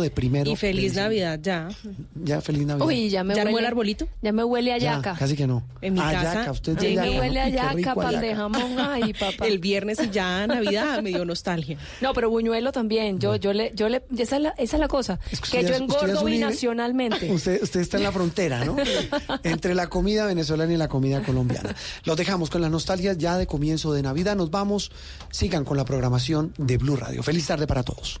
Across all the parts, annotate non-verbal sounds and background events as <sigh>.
de primero. Y feliz de Navidad ya. Ya, feliz Navidad. Uy, ya me ¿Ya armó huele. el arbolito? Ya me huele a Ya, yaca. casi que no. En mi Ah, casa, yaca, usted ya me ¿no? huele a yaca, pan de ayaca. jamón. Ay, <laughs> papá. El viernes y ya Navidad me dio nostalgia. No, pero buñuelo también. Yo, yo le, yo le, esa es la, esa es la cosa. Es que usted yo es engordo binacionalmente. <laughs> Usted, usted está en la frontera, ¿no? <laughs> Entre la comida venezolana y la comida colombiana. Los dejamos con las nostalgias ya de comienzo de Navidad. Nos vamos. Sigan con la programación de Blue Radio. Feliz tarde para todos.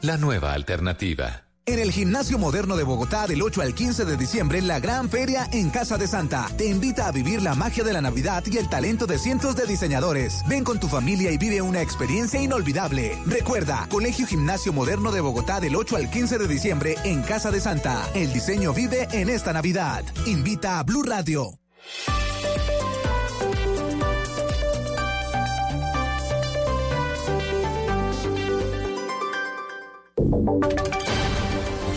La nueva alternativa. En el Gimnasio Moderno de Bogotá del 8 al 15 de diciembre, la gran feria en Casa de Santa te invita a vivir la magia de la Navidad y el talento de cientos de diseñadores. Ven con tu familia y vive una experiencia inolvidable. Recuerda, Colegio Gimnasio Moderno de Bogotá del 8 al 15 de diciembre en Casa de Santa. El diseño vive en esta Navidad. Invita a Blue Radio.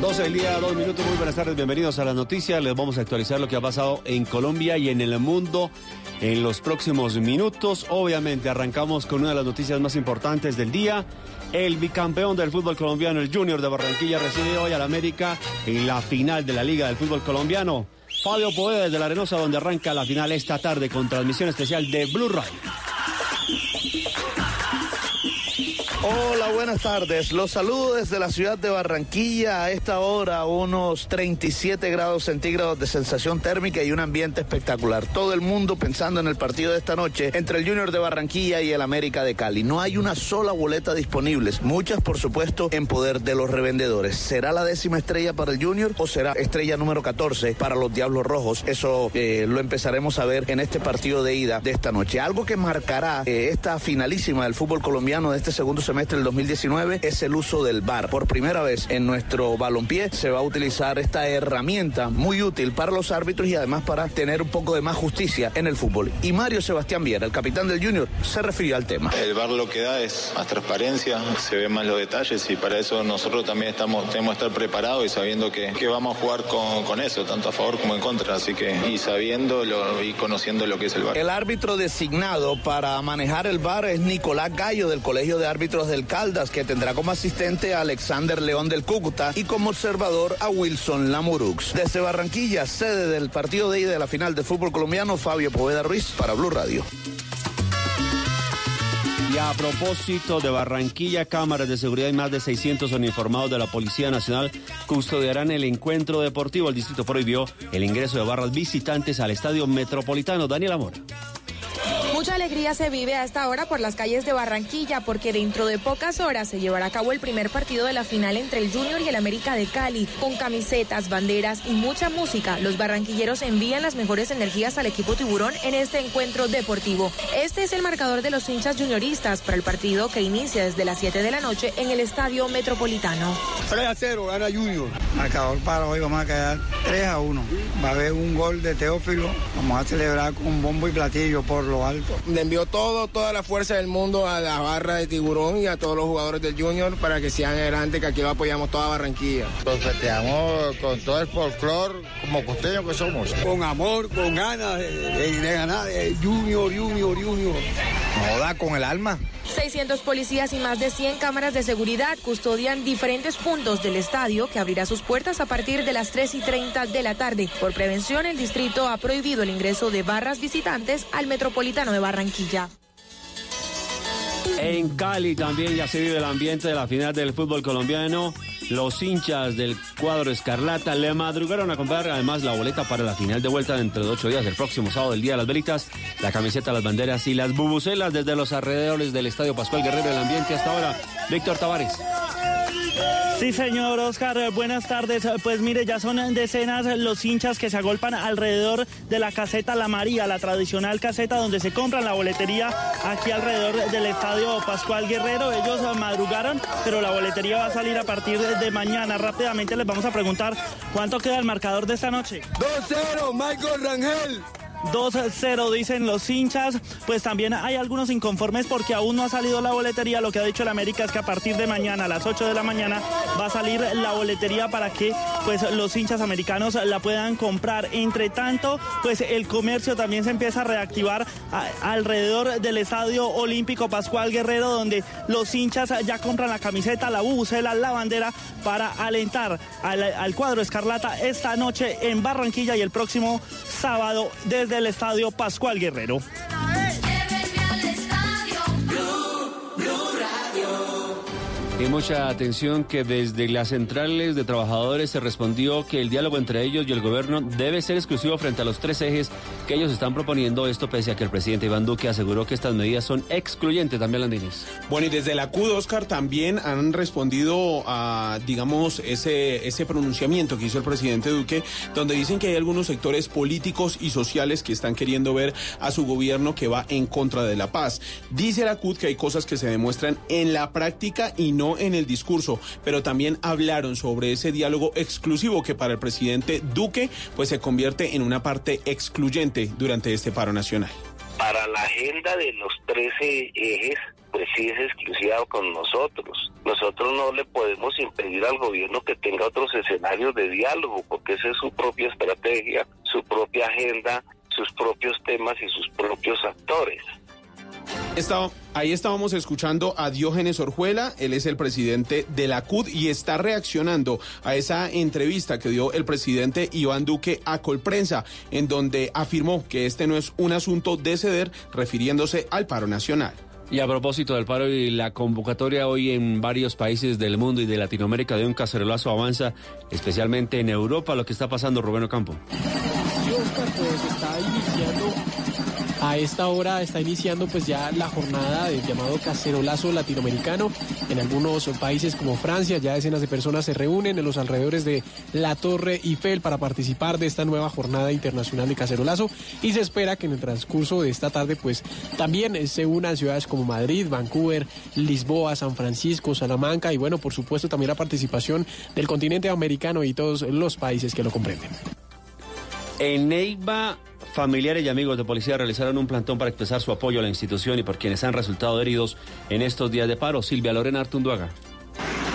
12 del día, dos minutos. Muy buenas tardes, bienvenidos a las noticias. Les vamos a actualizar lo que ha pasado en Colombia y en el mundo en los próximos minutos. Obviamente, arrancamos con una de las noticias más importantes del día. El bicampeón del fútbol colombiano, el Junior de Barranquilla, recibe hoy al América en la final de la Liga del Fútbol Colombiano. Fabio Poeda desde La Arenosa, donde arranca la final esta tarde con transmisión especial de Blue Radio. Hola, buenas tardes. Los saludo desde la ciudad de Barranquilla. A esta hora, unos 37 grados centígrados de sensación térmica y un ambiente espectacular. Todo el mundo pensando en el partido de esta noche entre el Junior de Barranquilla y el América de Cali. No hay una sola boleta disponible. Muchas, por supuesto, en poder de los revendedores. ¿Será la décima estrella para el Junior o será estrella número 14 para los Diablos Rojos? Eso eh, lo empezaremos a ver en este partido de ida de esta noche. Algo que marcará eh, esta finalísima del fútbol colombiano de este segundo semestre del 2019 es el uso del VAR. Por primera vez en nuestro balompié se va a utilizar esta herramienta muy útil para los árbitros y además para tener un poco de más justicia en el fútbol. Y Mario Sebastián Viera, el capitán del Junior, se refirió al tema. El VAR lo que da es más transparencia, se ven más los detalles y para eso nosotros también estamos, tenemos que estar preparados y sabiendo que, que vamos a jugar con, con eso, tanto a favor como en contra, así que y sabiendo lo- y conociendo lo que es el VAR. El árbitro designado para manejar el VAR es Nicolás Gallo del Colegio de Árbitros del Caldas, que tendrá como asistente a Alexander León del Cúcuta y como observador a Wilson Lamurux. Desde Barranquilla, sede del partido de ida de la final de fútbol colombiano, Fabio Poveda Ruiz para Blue Radio. Y a propósito de Barranquilla, cámaras de seguridad y más de 600 uniformados de la Policía Nacional custodiarán el encuentro deportivo. El distrito prohibió el ingreso de barras visitantes al estadio metropolitano. Daniel Amor. Mucha alegría se vive a esta hora por las calles de Barranquilla porque dentro de pocas horas se llevará a cabo el primer partido de la final entre el Junior y el América de Cali. Con camisetas, banderas y mucha música, los barranquilleros envían las mejores energías al equipo tiburón en este encuentro deportivo. Este es el marcador de los hinchas junioristas para el partido que inicia desde las 7 de la noche en el Estadio Metropolitano. 3 a 0, gana Junior. Marcador para hoy vamos a quedar 3 a 1. Va a haber un gol de Teófilo. Vamos a celebrar con bombo y platillo por lo alto. Le envió todo, toda la fuerza del mundo a la barra de tiburón y a todos los jugadores del Junior para que sigan adelante, que aquí lo apoyamos toda Barranquilla. Nos festejamos con todo el folclore como costeños que somos. Con amor, con ganas de, de, de ganar. De junior, Junior, Junior. Moda con el alma. 600 policías y más de 100 cámaras de seguridad custodian diferentes puntos del estadio que abrirá sus puertas a partir de las 3 y 30 de la tarde. Por prevención, el distrito ha prohibido el ingreso de barras visitantes al metropolitano de Barranquilla. En Cali también ya se vive el ambiente de la final del fútbol colombiano. Los hinchas del cuadro Escarlata le madrugaron a comprar además la boleta para la final de vuelta dentro de ocho días, el próximo sábado, el Día de las Velitas, la camiseta, las banderas y las bubucelas desde los alrededores del Estadio Pascual Guerrero. El ambiente hasta ahora, Víctor Tavares. Sí, señor Oscar, buenas tardes. Pues mire, ya son decenas los hinchas que se agolpan alrededor de la caseta La María, la tradicional caseta donde se compran la boletería aquí alrededor del estadio Pascual Guerrero. Ellos madrugaron, pero la boletería va a salir a partir de mañana. Rápidamente les vamos a preguntar cuánto queda el marcador de esta noche. 2-0, Michael Rangel. 2-0 dicen los hinchas, pues también hay algunos inconformes porque aún no ha salido la boletería. Lo que ha dicho el América es que a partir de mañana a las 8 de la mañana va a salir la boletería para que pues los hinchas americanos la puedan comprar. Entre tanto, pues el comercio también se empieza a reactivar alrededor del Estadio Olímpico Pascual Guerrero donde los hinchas ya compran la camiseta, la bucela, la bandera para alentar al, al cuadro Escarlata esta noche en Barranquilla y el próximo sábado desde del Estadio Pascual Guerrero. Y mucha atención que desde las centrales de trabajadores se respondió que el diálogo entre ellos y el gobierno debe ser exclusivo frente a los tres ejes que ellos están proponiendo. Esto pese a que el presidente Iván Duque aseguró que estas medidas son excluyentes. También Landines. Bueno, y desde la CUD, Oscar, también han respondido a, digamos, ese, ese pronunciamiento que hizo el presidente Duque, donde dicen que hay algunos sectores políticos y sociales que están queriendo ver a su gobierno que va en contra de la paz. Dice la CUD que hay cosas que se demuestran en la práctica y no en el discurso, pero también hablaron sobre ese diálogo exclusivo que para el presidente Duque pues se convierte en una parte excluyente durante este paro nacional. Para la agenda de los 13 ejes, pues sí es exclusiva con nosotros. Nosotros no le podemos impedir al gobierno que tenga otros escenarios de diálogo, porque esa es su propia estrategia, su propia agenda, sus propios temas y sus propios actores. Está, ahí estábamos escuchando a Diógenes Orjuela, él es el presidente de la CUD y está reaccionando a esa entrevista que dio el presidente Iván Duque a Colprensa, en donde afirmó que este no es un asunto de ceder, refiriéndose al paro nacional. Y a propósito del paro y la convocatoria hoy en varios países del mundo y de Latinoamérica de un cacerolazo avanza, especialmente en Europa, lo que está pasando, Rubén Ocampo. Sí, Oscar, pues está iniciando a esta hora está iniciando pues ya la jornada del llamado cacerolazo latinoamericano. En algunos países como Francia ya decenas de personas se reúnen en los alrededores de la Torre Eiffel para participar de esta nueva jornada internacional de cacerolazo y se espera que en el transcurso de esta tarde pues también se unan ciudades como Madrid, Vancouver, Lisboa, San Francisco, Salamanca y bueno por supuesto también la participación del continente americano y todos los países que lo comprenden. En Neiva, familiares y amigos de policía realizaron un plantón para expresar su apoyo a la institución y por quienes han resultado heridos en estos días de paro. Silvia Lorena Artunduaga.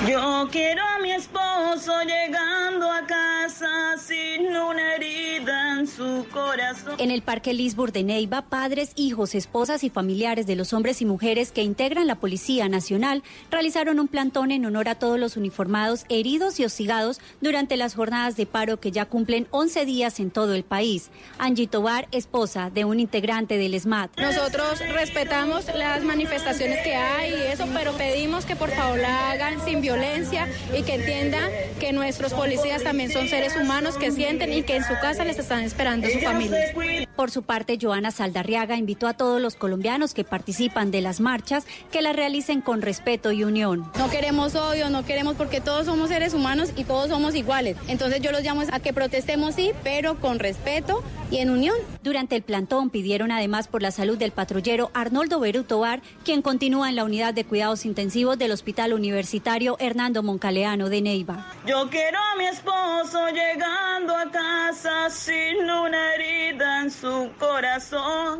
Yo quiero a mi esposo llegando a casa sin una herida en su corazón. En el Parque Lisbour de Neiva, padres, hijos, esposas y familiares de los hombres y mujeres que integran la Policía Nacional realizaron un plantón en honor a todos los uniformados heridos y hostigados durante las jornadas de paro que ya cumplen 11 días en todo el país. Angie Tobar, esposa de un integrante del SMAT. Nosotros respetamos las manifestaciones que hay y eso, pero pedimos que por favor la hagan sin violencia y que entiendan que nuestros policías también son seres humanos que sienten y que en su casa les están esperando su familia. Por su parte, Joana Saldarriaga invitó a todos los colombianos que participan de las marchas que las realicen con respeto y unión. No queremos odio, no queremos porque todos somos seres humanos y todos somos iguales. Entonces yo los llamo a que protestemos sí, pero con respeto y en unión. Durante el plantón pidieron además por la salud del patrullero Arnoldo Berutovar, quien continúa en la unidad de cuidados intensivos del Hospital Universitario Hernando Moncaleano de Neiva. Yo quiero a mi esposo llegando a casa sin una herida en su corazón.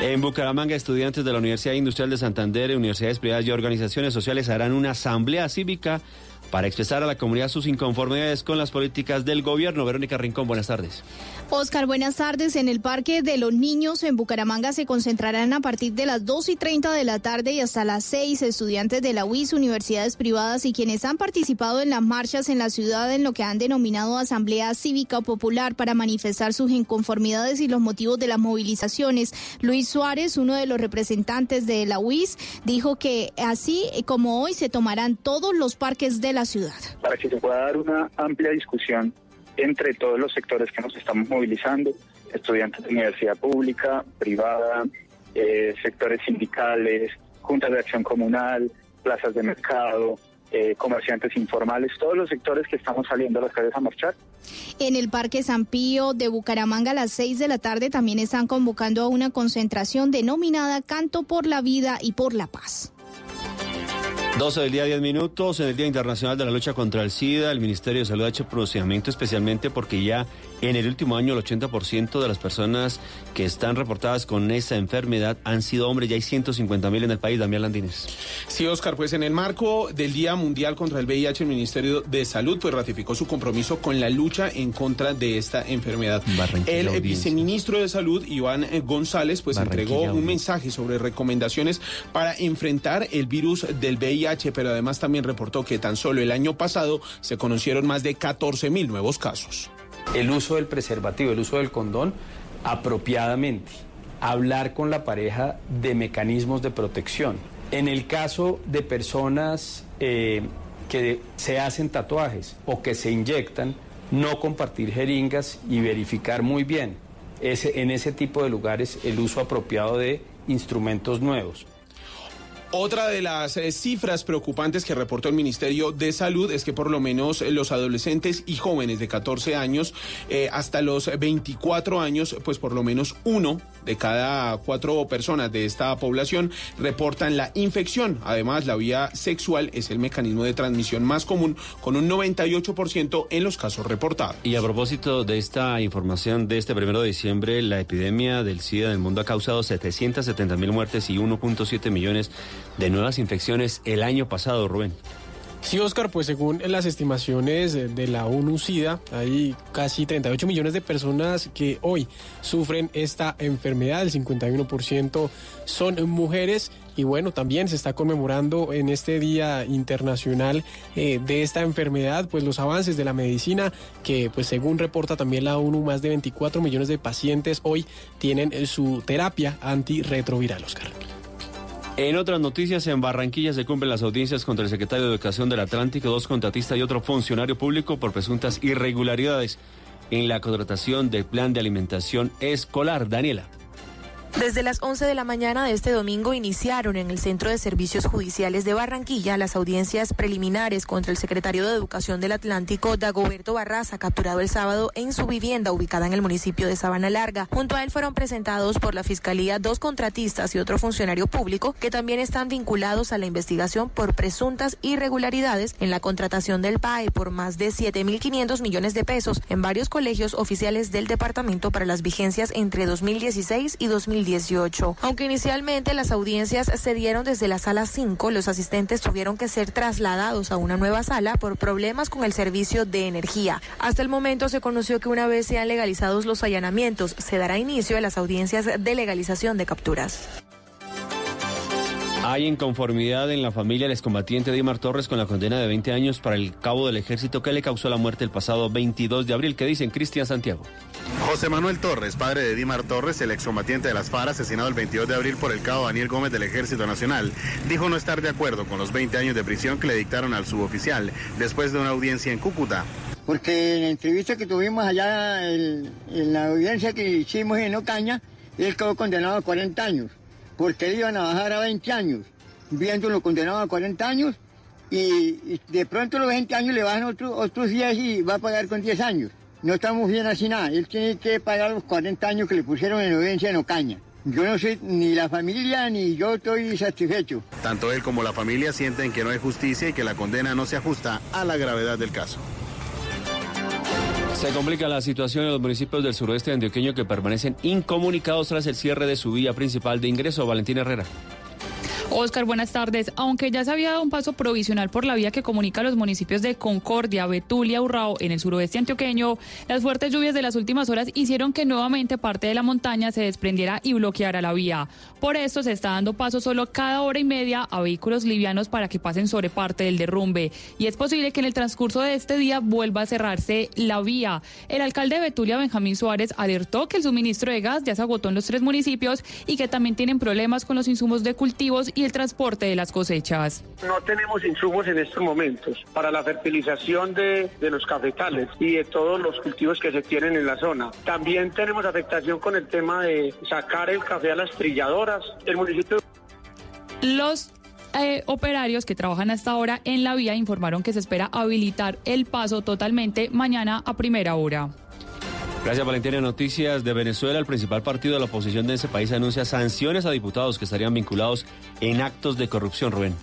En Bucaramanga, estudiantes de la Universidad Industrial de Santander, universidades privadas y organizaciones sociales harán una asamblea cívica para expresar a la comunidad sus inconformidades con las políticas del gobierno. Verónica Rincón, buenas tardes. Oscar, buenas tardes. En el Parque de los Niños en Bucaramanga se concentrarán a partir de las 2 y 30 de la tarde y hasta las 6 estudiantes de la UIS, universidades privadas y quienes han participado en las marchas en la ciudad en lo que han denominado Asamblea Cívica Popular para manifestar sus inconformidades y los motivos de las movilizaciones. Luis Suárez, uno de los representantes de la UIS, dijo que así como hoy se tomarán todos los parques de la ciudad. Para que se pueda dar una amplia discusión entre todos los sectores que nos estamos movilizando, estudiantes de universidad pública, privada, eh, sectores sindicales, juntas de acción comunal, plazas de mercado, eh, comerciantes informales, todos los sectores que estamos saliendo a las calles a marchar. En el Parque San Pío de Bucaramanga a las 6 de la tarde también están convocando a una concentración denominada Canto por la Vida y por la Paz. 12 del día, 10 minutos. En el Día Internacional de la Lucha contra el SIDA, el Ministerio de Salud ha hecho procedimiento especialmente porque ya en el último año el 80% de las personas que están reportadas con esa enfermedad han sido hombres. Ya hay 150 mil en el país. Damián Landines. Sí, Oscar, pues en el marco del Día Mundial contra el VIH, el Ministerio de Salud pues ratificó su compromiso con la lucha en contra de esta enfermedad. El audiencia. viceministro de Salud, Iván eh, González, pues entregó un mensaje sobre recomendaciones para enfrentar el virus del VIH, pero además también reportó que tan solo el año pasado se conocieron más de 14 mil nuevos casos. el uso del preservativo, el uso del condón apropiadamente, hablar con la pareja de mecanismos de protección. En el caso de personas eh, que se hacen tatuajes o que se inyectan, no compartir jeringas y verificar muy bien ese, en ese tipo de lugares el uso apropiado de instrumentos nuevos. Otra de las eh, cifras preocupantes que reportó el Ministerio de Salud es que por lo menos eh, los adolescentes y jóvenes de 14 años eh, hasta los 24 años, pues por lo menos uno de cada cuatro personas de esta población reportan la infección. Además, la vía sexual es el mecanismo de transmisión más común, con un 98% en los casos reportados. Y a propósito de esta información de este primero de diciembre, la epidemia del SIDA en el mundo ha causado 770 mil muertes y 1.7 millones de nuevas infecciones el año pasado, Rubén. Sí, Oscar, pues según las estimaciones de de la ONU-SIDA, hay casi 38 millones de personas que hoy sufren esta enfermedad, el 51% son mujeres y bueno, también se está conmemorando en este Día Internacional eh, de esta enfermedad, pues los avances de la medicina, que pues según reporta también la ONU, más de 24 millones de pacientes hoy tienen su terapia antirretroviral, Oscar. En otras noticias, en Barranquilla se cumplen las audiencias contra el secretario de Educación del Atlántico, dos contratistas y otro funcionario público por presuntas irregularidades en la contratación del plan de alimentación escolar. Daniela. Desde las 11 de la mañana de este domingo iniciaron en el Centro de Servicios Judiciales de Barranquilla las audiencias preliminares contra el secretario de Educación del Atlántico, Dagoberto Barraza, capturado el sábado en su vivienda ubicada en el municipio de Sabana Larga. Junto a él fueron presentados por la Fiscalía dos contratistas y otro funcionario público que también están vinculados a la investigación por presuntas irregularidades en la contratación del PAE por más de 7.500 millones de pesos en varios colegios oficiales del departamento para las vigencias entre 2016 y 2018. Aunque inicialmente las audiencias se dieron desde la sala 5, los asistentes tuvieron que ser trasladados a una nueva sala por problemas con el servicio de energía. Hasta el momento se conoció que una vez sean legalizados los allanamientos, se dará inicio a las audiencias de legalización de capturas. Hay inconformidad en la familia del excombatiente Dimar Torres con la condena de 20 años para el cabo del ejército que le causó la muerte el pasado 22 de abril. ¿Qué dicen Cristian Santiago? José Manuel Torres, padre de Dimar Torres, el excombatiente de las FARA, asesinado el 22 de abril por el cabo Daniel Gómez del Ejército Nacional, dijo no estar de acuerdo con los 20 años de prisión que le dictaron al suboficial después de una audiencia en Cúcuta. porque en la entrevista que tuvimos allá en, la audiencia que hicimos en Ocaña, él quedó condenado a 40 años, porque él iban a bajar a 20 años, viéndolo condenado a 40 años, y, de pronto los 20 años le bajan otros otros 10 y va a pagar con 10 años. No estamos bien así nada, él tiene que pagar los 40 años que le pusieron en audiencia en Ocaña. Yo no sé, ni la familia ni yo estoy satisfecho. Tanto él como la familia sienten que no hay justicia y que la condena no se ajusta a la gravedad del caso. Se complica la situación en los municipios del suroeste antioqueño que permanecen incomunicados tras el cierre de su vía principal de ingreso. Valentín Herrera. Oscar, buenas tardes. Aunque ya se había dado un paso provisional por la vía que comunica los municipios de Concordia, Betulia, Urrao en el suroeste antioqueño, las fuertes lluvias de las últimas horas hicieron que nuevamente parte de la montaña se desprendiera y bloqueara la vía. Por esto se está dando paso solo cada hora y media a vehículos livianos para que pasen sobre parte del derrumbe. Y es posible que en el transcurso de este día vuelva a cerrarse la vía. El alcalde de Betulia, Benjamín Suárez, alertó que el suministro de gas ya se agotó en los tres municipios y que también tienen problemas con los insumos de cultivos y el transporte de las cosechas. No tenemos insumos en estos momentos para la fertilización de, de los cafetales y de todos los cultivos que se tienen en la zona. También tenemos afectación con el tema de sacar el café a las trilladoras. El municipio... Los eh, operarios que trabajan hasta ahora en la vía informaron que se espera habilitar el paso totalmente mañana a primera hora. Gracias, Valentina. Noticias de Venezuela. El principal partido de la oposición de ese país anuncia sanciones a diputados que estarían vinculados en actos de corrupción, Rubén.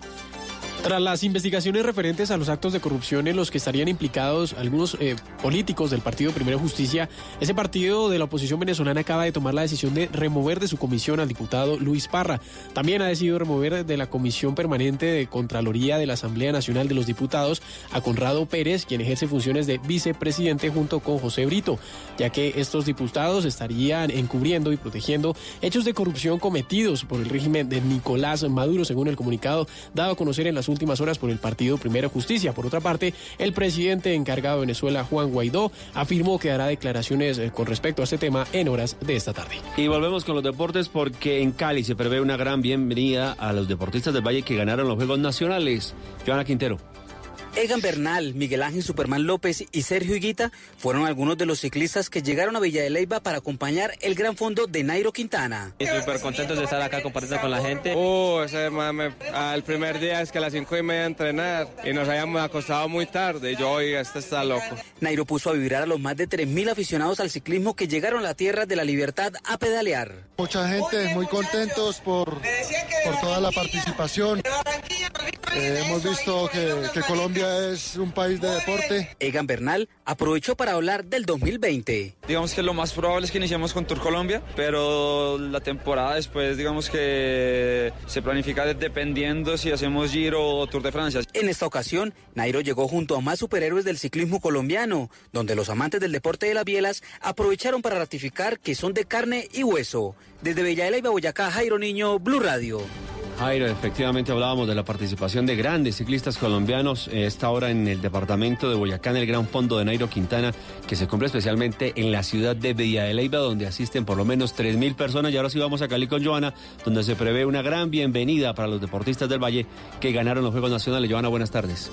Tras las investigaciones referentes a los actos de corrupción en los que estarían implicados algunos eh, políticos del Partido Primero Justicia, ese partido de la oposición venezolana acaba de tomar la decisión de remover de su comisión al diputado Luis Parra. También ha decidido remover de la Comisión Permanente de Contraloría de la Asamblea Nacional de los Diputados a Conrado Pérez, quien ejerce funciones de vicepresidente junto con José Brito, ya que estos diputados estarían encubriendo y protegiendo hechos de corrupción cometidos por el régimen de Nicolás Maduro, según el comunicado dado a conocer en las últimas horas por el partido Primero Justicia. Por otra parte, el presidente encargado de Venezuela, Juan Guaidó, afirmó que hará declaraciones eh, con respecto a este tema en horas de esta tarde. Y volvemos con los deportes porque en Cali se prevé una gran bienvenida a los deportistas del Valle que ganaron los Juegos Nacionales. Joana Quintero. Egan Bernal, Miguel Ángel Superman López y Sergio Higuita fueron algunos de los ciclistas que llegaron a Villa de Leyva para acompañar el gran fondo de Nairo Quintana. Súper contentos de estar acá compartiendo con la gente. Uh, ese mame, al primer día es que a las cinco y media entrenar y nos habíamos acostado muy tarde. Yo, oiga, este está loco. Nairo puso a vibrar a los más de 3.000 aficionados al ciclismo que llegaron a la tierra de la libertad a pedalear. Mucha gente muy contentos por, por toda la participación. Eh, hemos visto que, que Colombia es un país de deporte. Egan Bernal aprovechó para hablar del 2020. Digamos que lo más probable es que iniciemos con Tour Colombia, pero la temporada después, digamos que se planifica dependiendo si hacemos Giro o Tour de Francia. En esta ocasión, Nairo llegó junto a más superhéroes del ciclismo colombiano, donde los amantes del deporte de las bielas aprovecharon para ratificar que son de carne y hueso. Desde Bella y Boyacá, Jairo Niño, Blue Radio. Jairo, efectivamente hablábamos de la participación de grandes ciclistas colombianos, eh, esta hora en el departamento de Boyacá, en el Gran Fondo de Nairo Quintana, que se cumple especialmente en la ciudad de Villa de Leyva, donde asisten por lo menos 3.000 personas. Y ahora sí vamos a Cali con Joana, donde se prevé una gran bienvenida para los deportistas del Valle que ganaron los Juegos Nacionales. Joana, buenas tardes.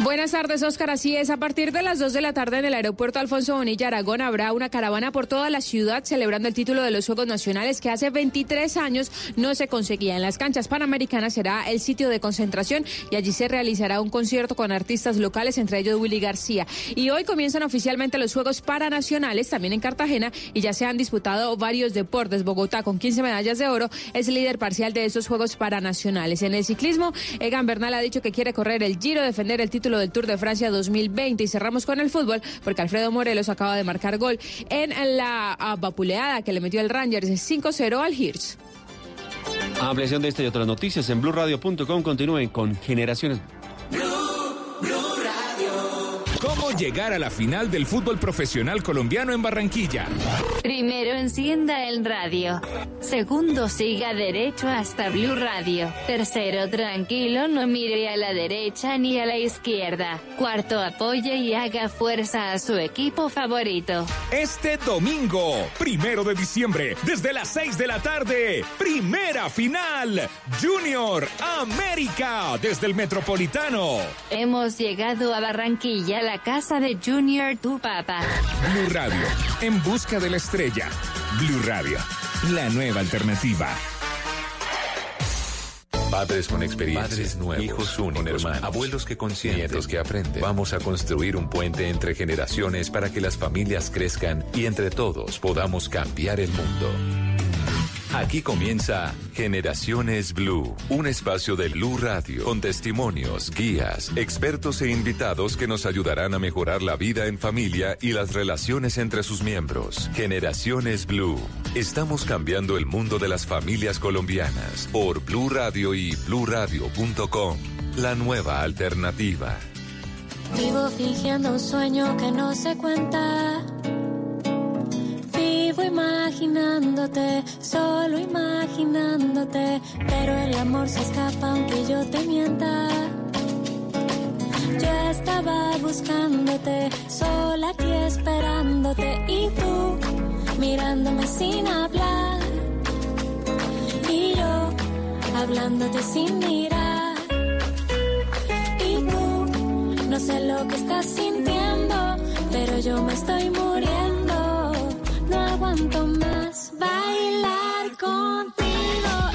Buenas tardes, Oscar. Así es, a partir de las 2 de la tarde en el aeropuerto Alfonso Bonilla Aragón habrá una caravana por toda la ciudad celebrando el título de los Juegos Nacionales que hace 23 años no se conseguía. En las canchas panamericanas será el sitio de concentración y allí se realizará un concierto con artistas locales, entre ellos Willy García. Y hoy comienzan oficialmente los Juegos Paranacionales, también en Cartagena, y ya se han disputado varios deportes. Bogotá, con 15 medallas de oro, es líder parcial de esos Juegos Paranacionales. En el ciclismo, Egan Bernal ha dicho que quiere correr el Giro, defender el título del Tour de Francia 2020. Y cerramos con el fútbol porque Alfredo Morelos acaba de marcar gol en la vapuleada que le metió el Rangers 5-0 al Hirsch. Ampliación de esta y otras noticias en blueradio.com. Continúen con Generaciones. ¿Cómo llegar a la final del fútbol profesional colombiano en Barranquilla? Primero encienda el radio. Segundo siga derecho hasta Blue Radio. Tercero tranquilo, no mire a la derecha ni a la izquierda. Cuarto apoye y haga fuerza a su equipo favorito. Este domingo, primero de diciembre, desde las 6 de la tarde, primera final. Junior América desde el Metropolitano. Hemos llegado a Barranquilla la casa de Junior, tu papá. Blue Radio, en busca de la estrella. Blue Radio, la nueva alternativa. Padres con experiencia, Padres nuevos, hijos únicos, con hermanos, abuelos que consienten, nietos que aprenden. Vamos a construir un puente entre generaciones para que las familias crezcan y entre todos podamos cambiar el mundo. Aquí comienza Generaciones Blue, un espacio de Blue Radio con testimonios, guías, expertos e invitados que nos ayudarán a mejorar la vida en familia y las relaciones entre sus miembros. Generaciones Blue. Estamos cambiando el mundo de las familias colombianas por Blue Radio y bluradio.com. La nueva alternativa. Vivo fingiendo un sueño que no se cuenta. Vivo imaginándote, solo imaginándote, pero el amor se escapa aunque yo te mienta. Yo estaba buscándote, sola aquí esperándote y tú mirándome sin hablar y yo hablándote sin mirar y tú no sé lo que estás sintiendo, pero yo me estoy muriendo. Aguanto más bailar contigo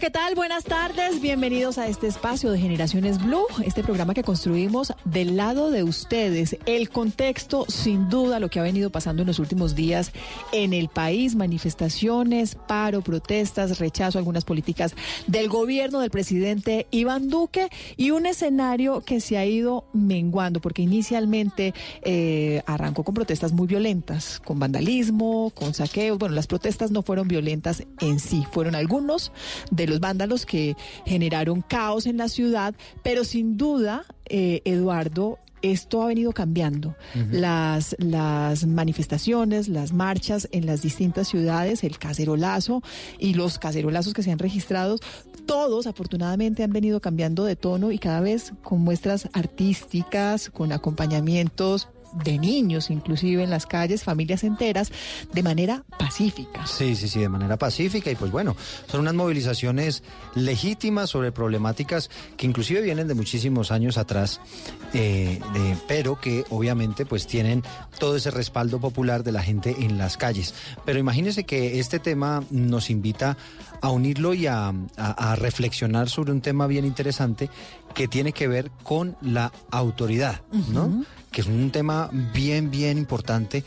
¿qué tal? Buenas tardes. Bienvenidos a este espacio de Generaciones Blue, este programa que construimos del lado de ustedes. El contexto, sin duda, lo que ha venido pasando en los últimos días en el país, manifestaciones, paro, protestas, rechazo a algunas políticas del gobierno del presidente Iván Duque y un escenario que se ha ido menguando, porque inicialmente eh, arrancó con protestas muy violentas, con vandalismo, con saqueos. Bueno, las protestas no fueron violentas en sí, fueron algunos de los vándalos que generaron caos en la ciudad, pero sin duda, eh, Eduardo, esto ha venido cambiando. las, las manifestaciones, las marchas en las distintas ciudades, el cacerolazo y los cacerolazos que se han registrado, todos afortunadamente han venido cambiando de tono y cada vez con muestras artísticas, con acompañamientos de niños, inclusive en las calles, familias enteras, de manera pacífica. Sí, sí, sí, de manera pacífica y pues bueno, son unas movilizaciones legítimas sobre problemáticas que inclusive vienen de muchísimos años atrás, eh, de- pero que obviamente pues tienen todo ese respaldo popular de la gente en las calles. Pero imagínense que este tema nos invita a unirlo y a, a- a reflexionar sobre un tema bien interesante que tiene que ver con la autoridad, ¿no? Que es un tema bien, bien importante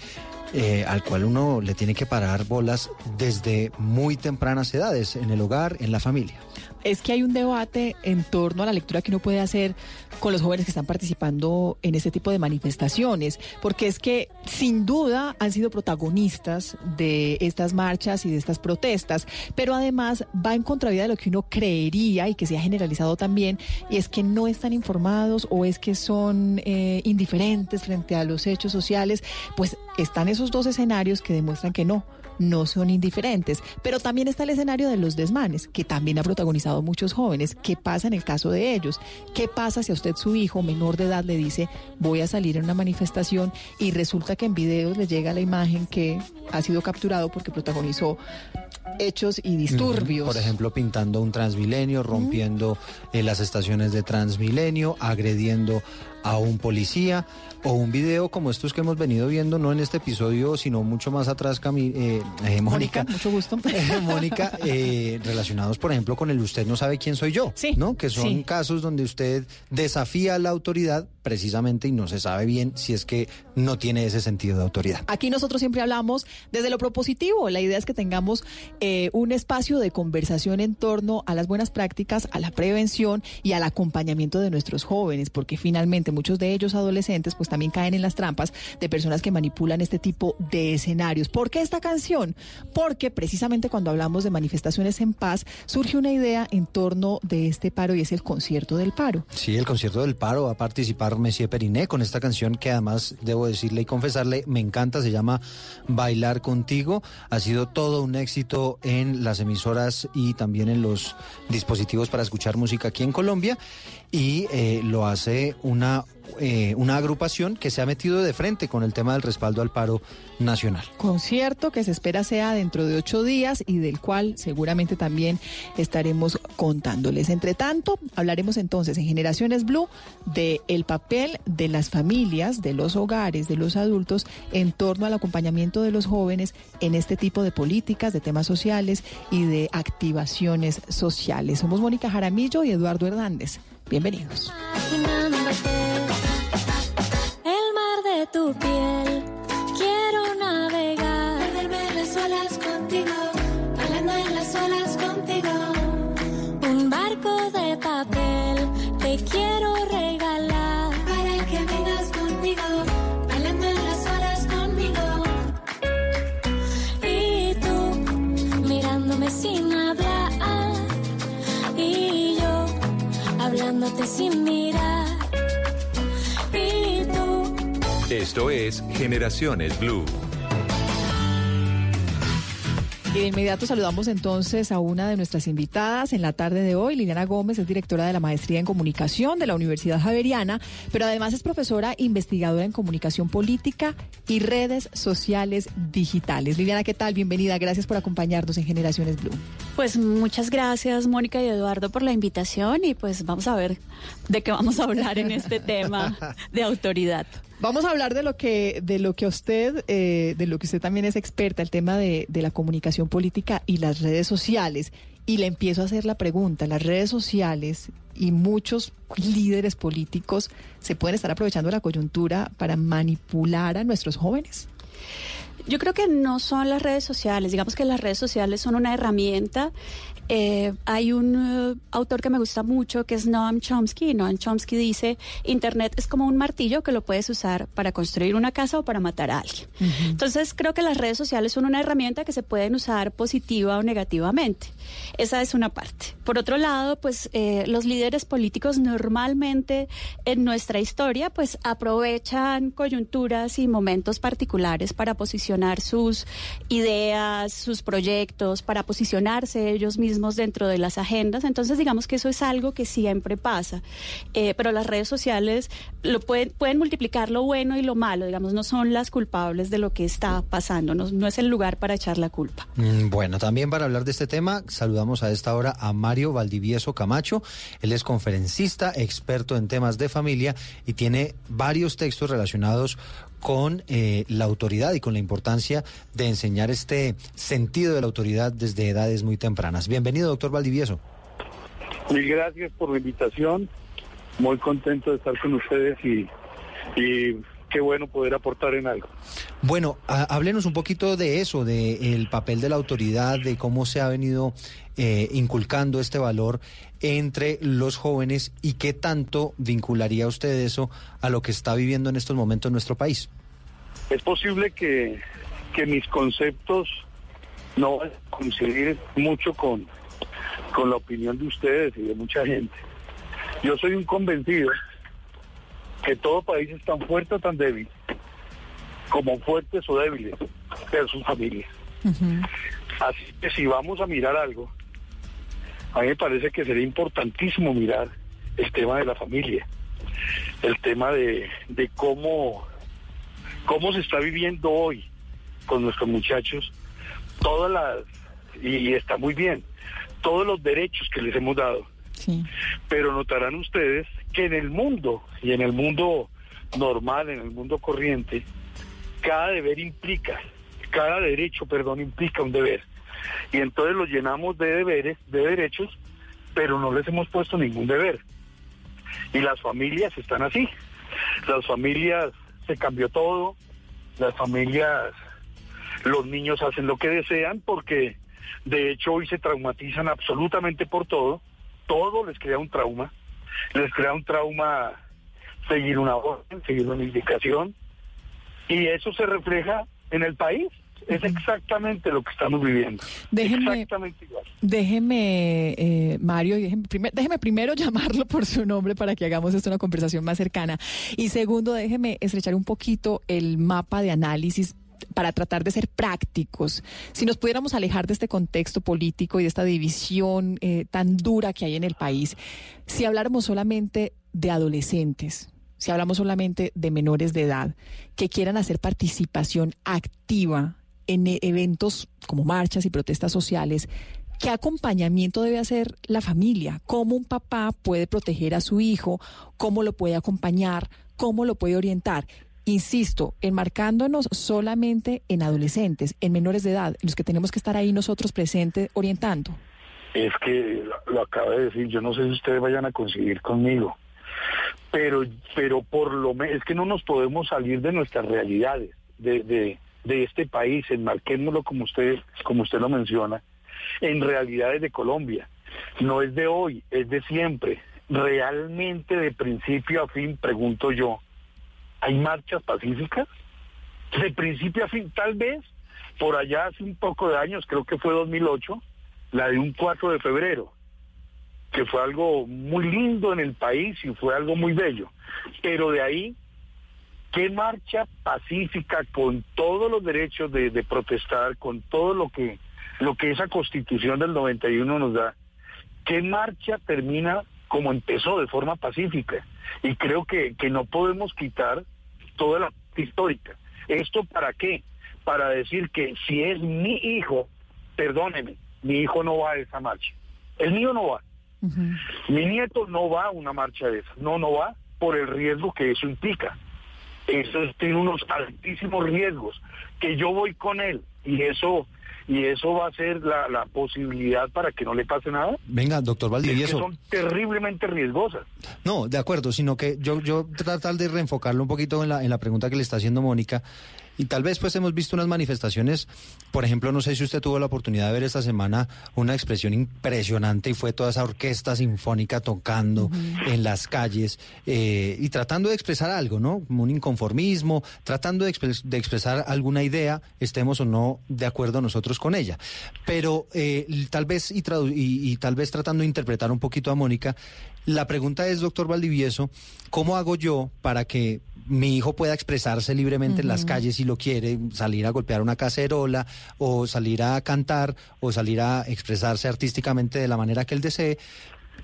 eh, al cual uno le tiene que parar bolas desde muy tempranas edades, en el hogar, en la familia. Es que hay un debate en torno a la lectura que uno puede hacer con los jóvenes que están participando en este tipo de manifestaciones, porque es que sin duda han sido protagonistas de estas marchas y de estas protestas, pero además va en contravía de lo que uno creería y que se ha generalizado también, y es que no están informados o es que son eh, indiferentes frente a los hechos sociales, pues están esos dos escenarios que demuestran que no no son indiferentes. Pero también está el escenario de los desmanes, que también ha protagonizado muchos jóvenes. ¿Qué pasa en el caso de ellos? ¿Qué pasa si a usted su hijo menor de edad le dice voy a salir en una manifestación y resulta que en videos le llega la imagen que ha sido capturado porque protagonizó hechos y disturbios? Por ejemplo, pintando un transmilenio, rompiendo eh, las estaciones de transmilenio, agrediendo a un policía o un video como estos que hemos venido viendo, no en este episodio, sino mucho más atrás, Cami- eh, eh, Mónica. mucho gusto. <laughs> Mónica, eh, relacionados, por ejemplo, con el usted no sabe quién soy yo, ¿no? Que son sí. casos donde usted desafía a la autoridad precisamente y no se sabe bien si es que no tiene ese sentido de autoridad. Aquí nosotros siempre hablamos desde lo propositivo. La idea es que tengamos eh, un espacio de conversación en torno a las buenas prácticas, a la prevención y al acompañamiento de nuestros jóvenes, porque finalmente muchos de ellos adolescentes pues también caen en las trampas de personas que manipulan este tipo de escenarios. ¿Por qué esta canción? Porque precisamente cuando hablamos de manifestaciones en paz surge una idea en torno de este paro y es el concierto del paro. Sí, el concierto del paro va a participar Messier Periné con esta canción que además debo decirle y confesarle, me encanta, se llama Bailar contigo. Ha sido todo un éxito en las emisoras y también en los dispositivos para escuchar música aquí en Colombia y eh, lo hace una eh, una agrupación que se ha metido de frente con el tema del respaldo al paro nacional. Concierto que se espera sea dentro de ocho días y del cual seguramente también estaremos contándoles. Entre tanto, hablaremos entonces en Generaciones Blue de el papel de las familias, de los hogares, de los adultos en torno al acompañamiento de los jóvenes en este tipo de políticas, de temas sociales y de activaciones sociales. Somos Mónica Jaramillo y Eduardo Hernández. Bienvenidos. Esto es Generaciones Blue. Y de inmediato saludamos entonces a una de nuestras invitadas en la tarde de hoy. Liliana Gómez es directora de la Maestría en Comunicación de la Universidad Javeriana, pero además es profesora investigadora en Comunicación Política y Redes Sociales Digitales. Liliana, ¿qué tal? Bienvenida. Gracias por acompañarnos en Generaciones Blue. Pues muchas gracias, Mónica y Eduardo, por la invitación y pues vamos a ver de qué vamos a hablar en este tema de autoridad. Vamos a hablar de lo que, de lo que usted, eh, de lo que usted también es experta, el tema de, de la comunicación política y las redes sociales. Y le empiezo a hacer la pregunta, las redes sociales y muchos líderes políticos se pueden estar aprovechando la coyuntura para manipular a nuestros jóvenes. Yo creo que no son las redes sociales, digamos que las redes sociales son una herramienta. Eh, hay un eh, autor que me gusta mucho que es Noam Chomsky. Noam Chomsky dice, Internet es como un martillo que lo puedes usar para construir una casa o para matar a alguien. Entonces creo que las redes sociales son una herramienta que se pueden usar positiva o negativamente. Esa es una parte. Por otro lado, pues eh, los líderes políticos normalmente en nuestra historia pues aprovechan coyunturas y momentos particulares para posicionar sus ideas, sus proyectos, para posicionarse ellos mismos dentro de las agendas. Entonces digamos que eso es algo que siempre pasa. Eh, pero las redes sociales lo pueden, pueden multiplicar lo bueno y lo malo, digamos, no son las culpables de lo que está pasando, no, es el lugar para echar la culpa. Mm, Bueno, también para hablar de este tema, saludamos a esta hora a Mario Valdivieso Camacho. Él es conferencista, experto en temas de familia y tiene varios textos relacionados con eh, la autoridad y con la importancia de enseñar este sentido de la autoridad desde edades muy tempranas. Bienvenido, doctor Valdivieso. Mil gracias por la invitación. Muy contento de estar con ustedes y, y qué bueno poder aportar en algo. Bueno, háblenos un poquito de eso, de el papel de la autoridad, de cómo se ha venido eh, inculcando este valor entre los jóvenes y qué tanto vincularía usted eso a lo que está viviendo en estos momentos en nuestro país. Es posible que, que mis conceptos no van a coincidir mucho con, con la opinión de ustedes y de mucha gente. Yo soy un convencido que todo país es tan fuerte o tan débil como fuertes o débiles de sus familias. Así que si vamos a mirar algo, a mí me parece que sería importantísimo mirar el tema de la familia, el tema de, de cómo, cómo se está viviendo hoy con nuestros muchachos, todas las, y está muy bien, todos los derechos que les hemos dado. Pero notarán ustedes que en el mundo, y en el mundo normal, en el mundo corriente, cada deber implica, cada derecho, perdón, implica un deber. Y entonces los llenamos de deberes, de derechos, pero no les hemos puesto ningún deber. Y las familias están así. Las familias se cambió todo, las familias, los niños hacen lo que desean porque de hecho hoy se traumatizan absolutamente por todo, todo les crea un trauma, les crea un trauma seguir una orden, seguir una indicación, y eso se refleja en el país. Es exactamente lo que estamos viviendo. Exactamente igual. Déjeme, eh, Mario, déjeme, primer- déjeme primero llamarlo por su nombre para que hagamos esto una conversación más cercana. Y segundo, déjeme estrechar un poquito el mapa de análisis para tratar de ser prácticos. Si nos pudiéramos alejar de este contexto político y de esta división eh, tan dura que hay en el país, si habláramos solamente de adolescentes, si hablamos solamente de menores de edad, que quieran hacer participación activa en e- eventos como marchas y protestas sociales, ¿qué acompañamiento debe hacer la familia? ¿Cómo un papá puede proteger a su hijo? ¿Cómo lo puede acompañar? ¿Cómo lo puede orientar? Insisto, enmarcándonos solamente en adolescentes, en menores de edad, los que tenemos que estar ahí nosotros presentes orientando. Es que lo acaba de decir, yo no sé si ustedes vayan a coincidir conmigo, pero, pero por lo menos es que no nos podemos salir de nuestras realidades, de, de, de este país, enmarquémoslo como usted, como usted lo menciona, en realidades de Colombia. No es de hoy, es de siempre. Realmente de principio a fin, pregunto yo, ¿hay marchas pacíficas? De principio a fin, tal vez por allá hace un poco de años, creo que fue 2008, la de un 4 de febrero, que fue algo muy lindo en el país y fue algo muy bello. Pero de ahí, ¿qué marcha pacífica con todos los derechos de, de protestar, con todo lo que, lo que esa constitución del 91 nos da? ¿Qué marcha termina como empezó, de forma pacífica? Y creo que, que no podemos quitar toda la histórica. ¿Esto para qué? Para decir que si es mi hijo, perdóneme, mi hijo no va a esa marcha. El mío no va. Mi nieto no va a una marcha de esas. No, no va por el riesgo que eso implica. Eso tiene unos altísimos riesgos. Que yo voy con él y eso y eso va a ser la, la posibilidad para que no le pase nada. Venga, doctor Es que Valdivieso. son terriblemente riesgosas. No, de acuerdo, sino que yo, yo tratar de reenfocarlo un poquito en la, en la pregunta que le está haciendo Mónica. Y tal vez pues hemos visto unas manifestaciones, por ejemplo, no sé si usted tuvo la oportunidad de ver esta semana una expresión impresionante y fue toda esa orquesta sinfónica tocando en las calles eh, y tratando de expresar algo, ¿no? Como un inconformismo, tratando de, expres- de expresar alguna idea, estemos o no de acuerdo nosotros con ella. Pero eh, tal vez y- y tal vez tratando de interpretar un poquito a Mónica, la pregunta es, doctor Valdivieso, ¿cómo hago yo para que mi hijo pueda expresarse libremente en las calles si lo quiere, salir a golpear una cacerola o salir a cantar o salir a expresarse artísticamente de la manera que él desee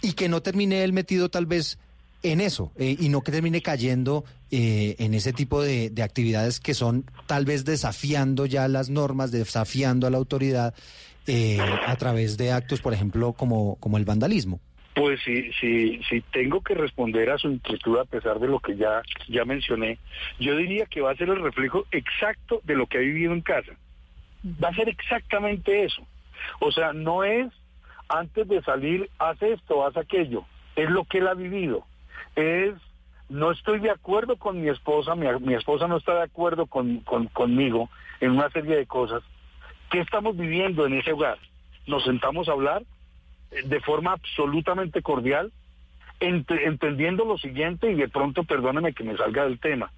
y que no termine él metido tal vez en eso eh, y no que termine cayendo eh, en ese tipo de, de actividades que son tal vez desafiando ya las normas, desafiando a la autoridad eh, a través de actos, por ejemplo, como, como el vandalismo. Pues si, si, si tengo que responder a su inquietud a pesar de lo que ya, ya mencioné, yo diría que va a ser el reflejo exacto de lo que ha vivido en casa. Va a ser exactamente eso. O sea, no es antes de salir, haz esto, haz aquello. Es lo que él ha vivido. Es, no estoy de acuerdo con mi esposa, mi, mi esposa no está de acuerdo con, con- conmigo en una serie de cosas. ¿Qué estamos viviendo en ese hogar? Nos sentamos a hablar de forma absolutamente cordial, ent- entendiendo lo siguiente y de pronto perdóneme que me salga del tema.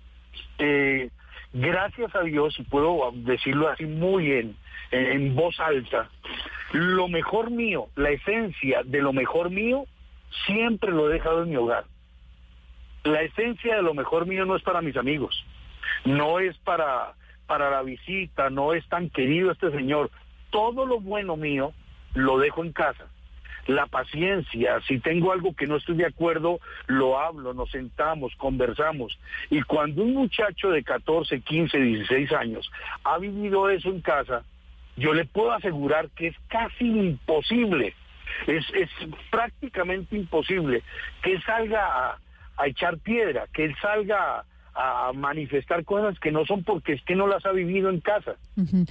Eh, gracias a Dios, y puedo decirlo así muy en, en voz alta, lo mejor mío, la esencia de lo mejor mío, siempre lo he dejado en mi hogar. La esencia de lo mejor mío no es para mis amigos, no es para, para la visita, no es tan querido este señor. Todo lo bueno mío lo dejo en casa la paciencia, si tengo algo que no estoy de acuerdo, lo hablo, nos sentamos, conversamos. Y cuando un muchacho de 14, 15, 16 años ha vivido eso en casa, yo le puedo asegurar que es casi imposible, es, es prácticamente imposible que salga a, a echar piedra, que él salga a, a manifestar cosas que no son porque es que no las ha vivido en casa.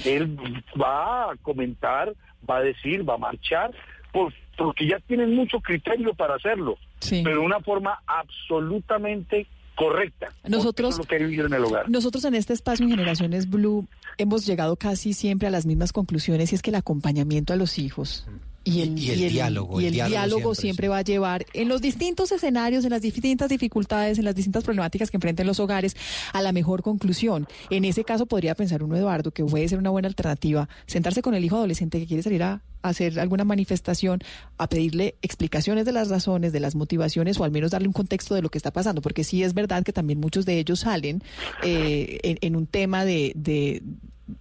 Él va a comentar, va a decir, va a marchar, por- porque ya tienen mucho criterio para hacerlo, pero de una forma absolutamente correcta. Nosotros- lo que en el hogar. Nosotros en este espacio en Generaciones Blue hemos llegado casi siempre a las mismas conclusiones y es que el acompañamiento a los hijos y el, Y el diálogo, y el el diálogo diálogo siempre, siempre, va a llevar en los distintos escenarios, en las distintas dificultades, en las distintas problemáticas que enfrenten los hogares a la mejor conclusión. En ese caso podría pensar uno, Eduardo, que puede ser una buena alternativa, sentarse con el hijo adolescente que quiere salir a hacer alguna manifestación, a pedirle explicaciones de las razones, de las motivaciones o al menos darle un contexto de lo que está pasando, porque sí es verdad que también muchos de ellos salen eh, en, en un tema de, de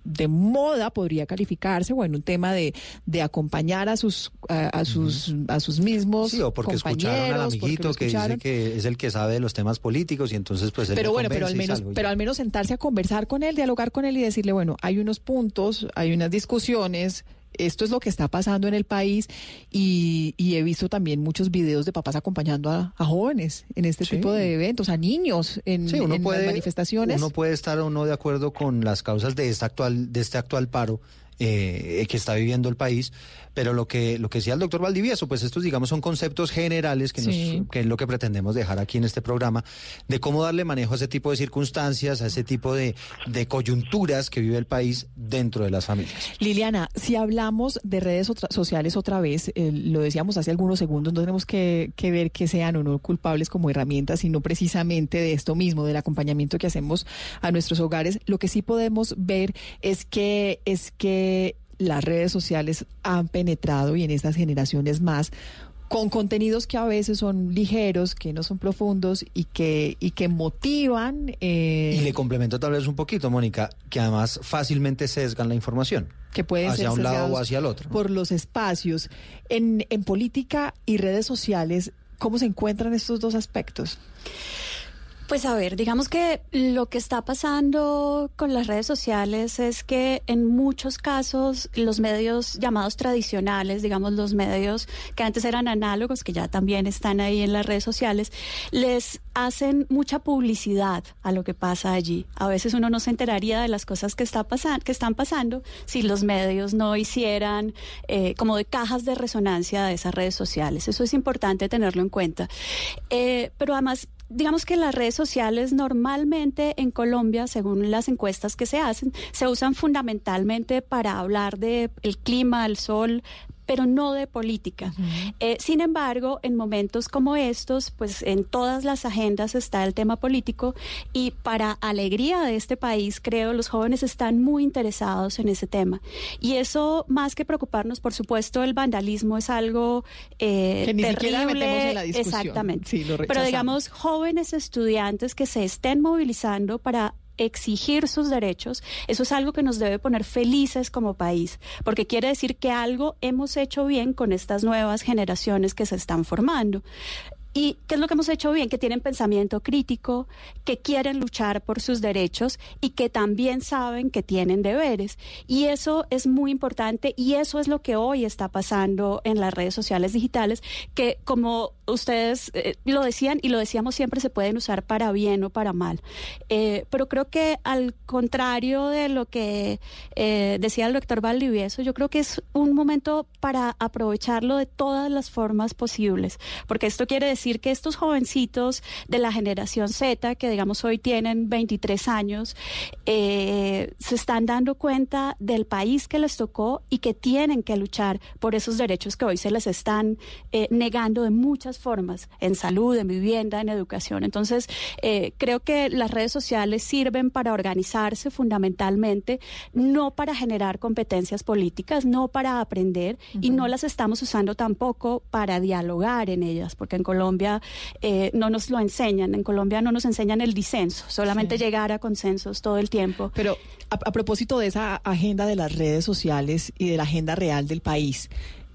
de moda podría calificarse, bueno, un tema de, de acompañar a sus a, a sus a sus mismos Sí, o porque escucharon al amiguito que dice que es el que sabe de los temas políticos y entonces pues él pero bueno, pero al menos, pero al menos sentarse a conversar con él, dialogar con él y decirle, bueno, hay unos puntos, hay unas discusiones. Esto es lo que está pasando en el país y, y he visto también muchos videos de papás acompañando a, a jóvenes en este Sí. tipo de eventos, a niños en, Sí, uno en puede, las manifestaciones. Uno puede estar o no de acuerdo con las causas de esta actual, de este actual paro eh, que está viviendo el país, pero lo que lo que decía el doctor Valdivieso, pues estos digamos son conceptos generales que, nos- que es lo que pretendemos dejar aquí en este programa, de cómo darle manejo a ese tipo de circunstancias, a ese tipo de, de coyunturas que vive el país dentro de las familias. Liliana, si hablamos de redes otra- sociales otra vez, eh, lo decíamos hace algunos segundos, no tenemos que, que ver que sean o no culpables como herramientas, sino precisamente de esto mismo, del acompañamiento que hacemos a nuestros hogares. Lo que sí podemos ver es que es que las redes sociales han penetrado y en estas generaciones más con contenidos que a veces son ligeros, que no son profundos y que y que motivan eh, Y le complemento tal vez un poquito, Mónica, que además fácilmente sesgan la información. que pueden hacia ser un lado o hacia el otro. por los espacios. En, en política y redes sociales, ¿cómo se encuentran estos dos aspectos? Pues a ver, digamos que lo que está pasando con las redes sociales es que en muchos casos los medios llamados tradicionales, digamos los medios que antes eran análogos, que ya también están ahí en las redes sociales, les hacen mucha publicidad a lo que pasa allí. A veces uno no se enteraría de las cosas que, está que están pasando si los medios no hicieran eh, como de cajas de resonancia de esas redes sociales. Eso es importante tenerlo en cuenta. Eh, pero además digamos que las redes sociales normalmente en Colombia, según las encuestas que se hacen, se usan fundamentalmente para hablar de el clima, el sol, pero no de política. Eh, sin embargo, en momentos como estos, pues en todas las agendas está el tema político y para alegría de este país, creo, los jóvenes están muy interesados en ese tema. Y eso, más que preocuparnos, por supuesto, el vandalismo es algo eh, Que ni siquiera terrible. metemos en la discusión. Exactamente. Sí, lo Pero digamos, jóvenes estudiantes que se estén movilizando para exigir sus derechos, eso es algo que nos debe poner felices como país, porque quiere decir que algo hemos hecho bien con estas nuevas generaciones que se están formando. ¿Y qué es lo que hemos hecho bien? Que tienen pensamiento crítico, que quieren luchar por sus derechos y que también saben que tienen deberes. Y eso es muy importante y eso es lo que hoy está pasando en las redes sociales digitales, que como ustedes eh, lo decían y lo decíamos siempre, se pueden usar para bien o para mal. Eh, pero creo que al contrario de lo que eh, decía el doctor Valdivieso, yo creo que es un momento para aprovecharlo de todas las formas posibles, porque esto quiere decir que estos jovencitos de la generación Z, que digamos hoy tienen 23 años, eh, se están dando cuenta del país que les tocó y que tienen que luchar por esos derechos que hoy se les están eh, negando de muchas formas, en salud, en vivienda, en educación. Entonces, eh, creo que las redes sociales sirven para organizarse fundamentalmente, no para generar competencias políticas, no para aprender y no las estamos usando tampoco para dialogar en ellas, porque en Colombia eh, no nos lo enseñan, en Colombia no nos enseñan el disenso, solamente llegar a consensos todo el tiempo. Pero a, a propósito de esa agenda de las redes sociales y de la agenda real del país,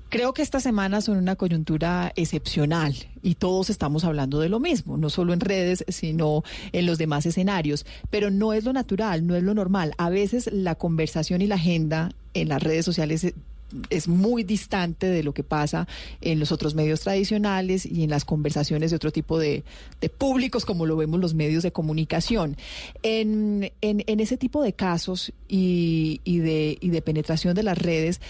creo que estas semanas son una coyuntura excepcional y todos estamos hablando de lo mismo, no solo en redes, sino en los demás escenarios. Pero no es lo natural, no es lo normal. A veces la conversación y la agenda en las redes sociales es muy distante de lo que pasa en los otros medios tradicionales y en las conversaciones de otro tipo de, de públicos, como lo vemos los medios de comunicación. En, en, ese tipo de casos y, y, de, y de penetración de las redes,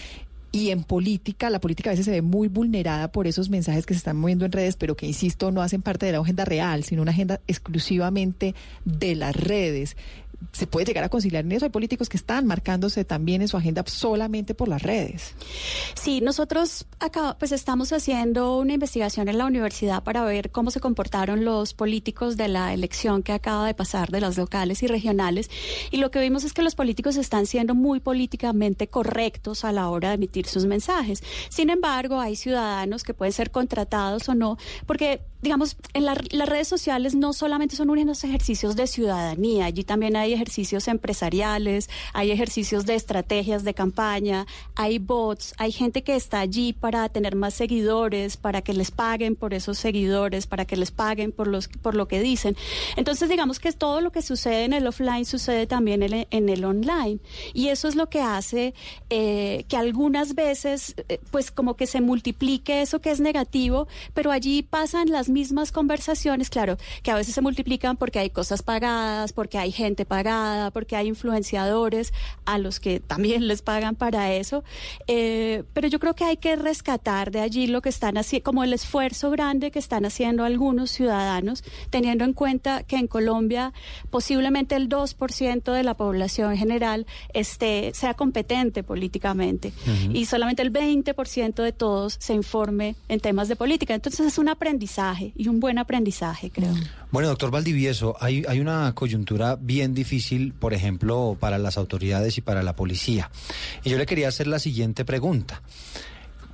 y en política, la política a veces se ve muy vulnerada por esos mensajes que se están moviendo en redes, pero que, insisto, no hacen parte de la agenda real, sino una agenda exclusivamente de las redes. Se puede llegar a conciliar en eso. Hay políticos que están marcándose también en su agenda solamente por las redes. Sí, nosotros acá pues estamos haciendo una investigación en la universidad para ver cómo se comportaron los políticos de la elección que acaba de pasar de las locales y regionales y lo que vimos es que los políticos están siendo muy políticamente correctos a la hora de emitir sus mensajes. Sin embargo, hay ciudadanos que pueden ser contratados o no, porque digamos, en la- las redes sociales no solamente son unos ejercicios de ciudadanía, allí también hay ejercicios empresariales, hay ejercicios de estrategias de campaña, hay bots, hay gente que está allí para tener más seguidores, para que les paguen por esos seguidores, para que les paguen por los por lo que dicen. Entonces, digamos que todo lo que sucede en el offline sucede también en el, online y eso es lo que hace eh, que algunas veces, eh, pues como que se multiplique eso que es negativo, pero allí pasan las mismas conversaciones, claro, que a veces se multiplican porque hay cosas pagadas, porque hay gente pagada, porque hay influenciadores a los que también les pagan para eso, Eh, pero yo creo que hay que rescatar de allí lo que están haciendo, como el esfuerzo grande que están haciendo algunos ciudadanos, teniendo en cuenta que en Colombia posiblemente el 2% de la población general esté, sea competente políticamente y solamente el 20% de todos se informe en temas de política. Entonces es un aprendizaje y un buen aprendizaje, creo. Bueno, doctor Valdivieso, hay, hay una coyuntura bien difícil, por ejemplo, para las autoridades y para la policía. Y yo le quería hacer la siguiente pregunta.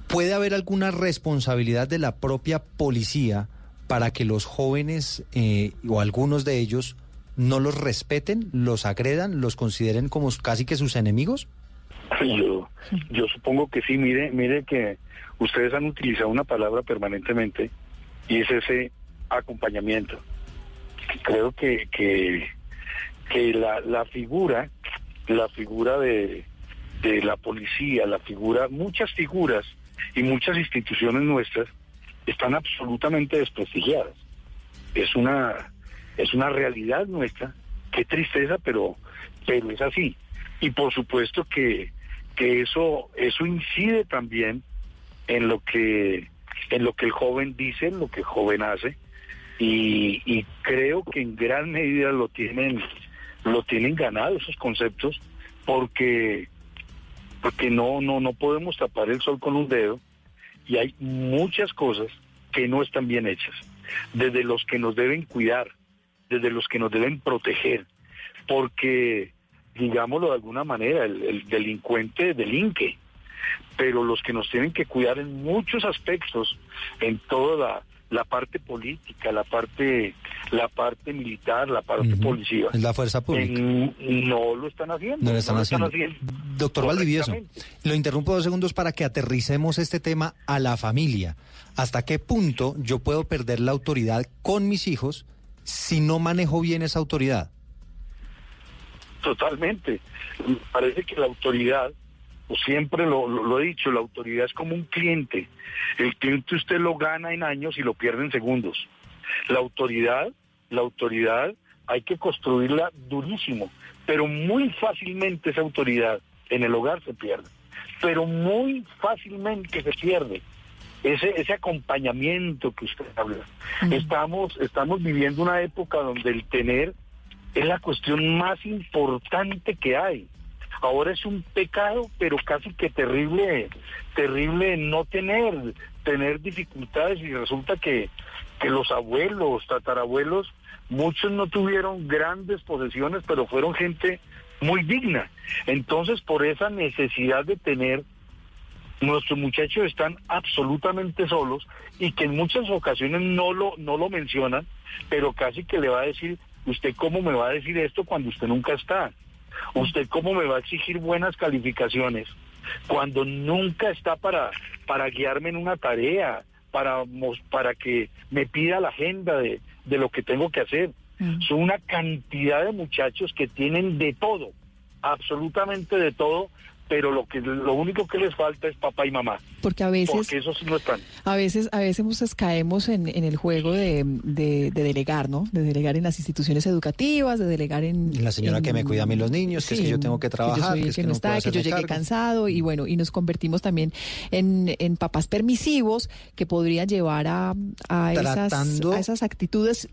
¿Puede haber alguna responsabilidad de la propia policía para que los jóvenes eh, o algunos de ellos no los respeten, los agredan, los consideren como casi que sus enemigos? Yo, yo supongo que sí, mire, mire que ustedes han utilizado una palabra permanentemente y es ese acompañamiento. Creo que, que, la, la figura, la figura de, de la policía, la figura, muchas figuras y muchas instituciones nuestras están absolutamente desprestigiadas. Es una, es una realidad nuestra, qué tristeza, pero, pero es así. Y por supuesto que, que eso, eso incide también en lo que, en lo que el joven dice, en lo que el joven hace, y, creo que en gran medida lo tienen, lo tienen ganado esos conceptos, porque, porque no, no, no podemos tapar el sol con un dedo, y hay muchas cosas que no están bien hechas, desde los que nos deben cuidar, desde los que nos deben proteger, porque, digámoslo de alguna manera, el, el delincuente delinque, pero los que nos tienen que cuidar en muchos aspectos, en toda la, la parte política, la parte, la parte militar, la parte policía, Es la fuerza pública. en- no lo están haciendo. No lo están haciendo. haciendo. Doctor Valdivieso, lo interrumpo dos segundos para que aterricemos este tema a la familia. ¿Hasta qué punto yo puedo perder la autoridad con mis hijos si no manejo bien esa autoridad? Totalmente. Me parece que la autoridad, siempre lo, lo- lo he dicho, la autoridad es como un cliente. El cliente usted lo gana en años y lo pierde en segundos. La autoridad, la autoridad hay que construirla durísimo, pero muy fácilmente esa autoridad en el hogar se pierde. Pero muy fácilmente se pierde ese, ese acompañamiento que usted habla. Estamos, estamos viviendo una época donde el tener es la cuestión más importante que hay. Ahora es un pecado, pero casi que terrible, terrible no tener, tener dificultades y resulta que, que los abuelos, tatarabuelos, muchos no tuvieron grandes posesiones, pero fueron gente muy digna. Entonces, por esa necesidad de tener, nuestros muchachos están absolutamente solos y que en muchas ocasiones no lo, no lo mencionan, pero casi que le va a decir, ¿usted cómo me va a decir esto cuando usted nunca está? ¿Usted cómo me va a exigir buenas calificaciones cuando nunca está para, para guiarme en una tarea, para, para que me pida la agenda de, de lo que tengo que hacer? Son una cantidad de muchachos que tienen de todo, absolutamente de todo, pero lo que lo único que les falta es papá y mamá. Porque a veces... Porque esos no están. A veces, a veces caemos en, en el juego de, de- de delegar, ¿no? De delegar en las instituciones educativas, de delegar en... La señora en- que me cuida a mí los niños, que es que yo tengo que trabajar, yo soy que es que que no no está, que yo llegué cargo. cansado y bueno, y nos convertimos también en, en papás permisivos que podrían llevar a, a, esas, a esas actitudes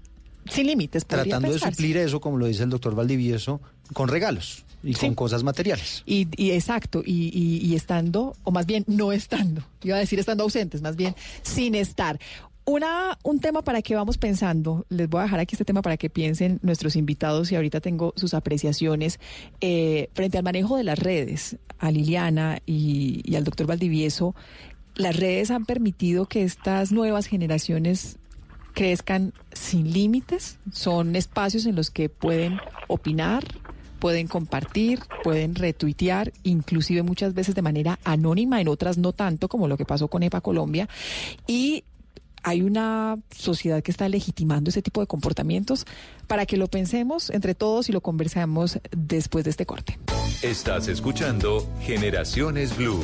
sin límites. Tratando de suplir eso, como lo dice el doctor Valdivieso, con regalos y con cosas materiales. Y, y exacto, y, y- y estando, o más bien no estando, iba a decir estando ausentes, más bien sin estar. Una, un tema para que vamos pensando, les voy a dejar aquí este tema para que piensen nuestros invitados y ahorita tengo sus apreciaciones eh, frente al manejo de las redes. A Liliana y, y al doctor Valdivieso, las redes han permitido que estas nuevas generaciones crezcan sin límites? ¿Son espacios en los que pueden opinar, pueden compartir, pueden retuitear, inclusive muchas veces de manera anónima, en otras no tanto, como lo que pasó con EPA Colombia? Y hay una sociedad que está legitimando ese tipo de comportamientos para que lo pensemos entre todos y lo conversemos después de este corte. Estás escuchando Generaciones Blue.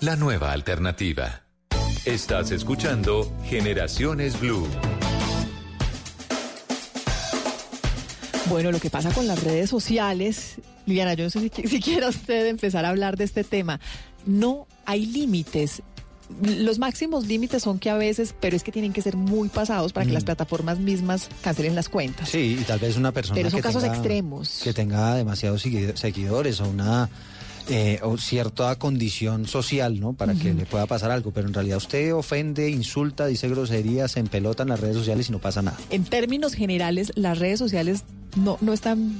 La nueva alternativa. Estás escuchando Generaciones Blue. Bueno, lo que pasa con las redes sociales, Liliana, yo no sé si, si quiera usted empezar a hablar de este tema. No hay límites. Los máximos límites son que a veces, pero es que tienen que ser muy pasados para que Mm. las plataformas mismas cancelen las cuentas. Sí, y tal vez una persona Pero son que casos tenga, extremos. que tenga demasiados segui- seguidores o una eh, o cierta condición social, ¿no? Para que le pueda pasar algo. Pero en realidad usted ofende, insulta, dice groserías, se empelota en las redes sociales y no pasa nada. En términos generales, las redes sociales no, no están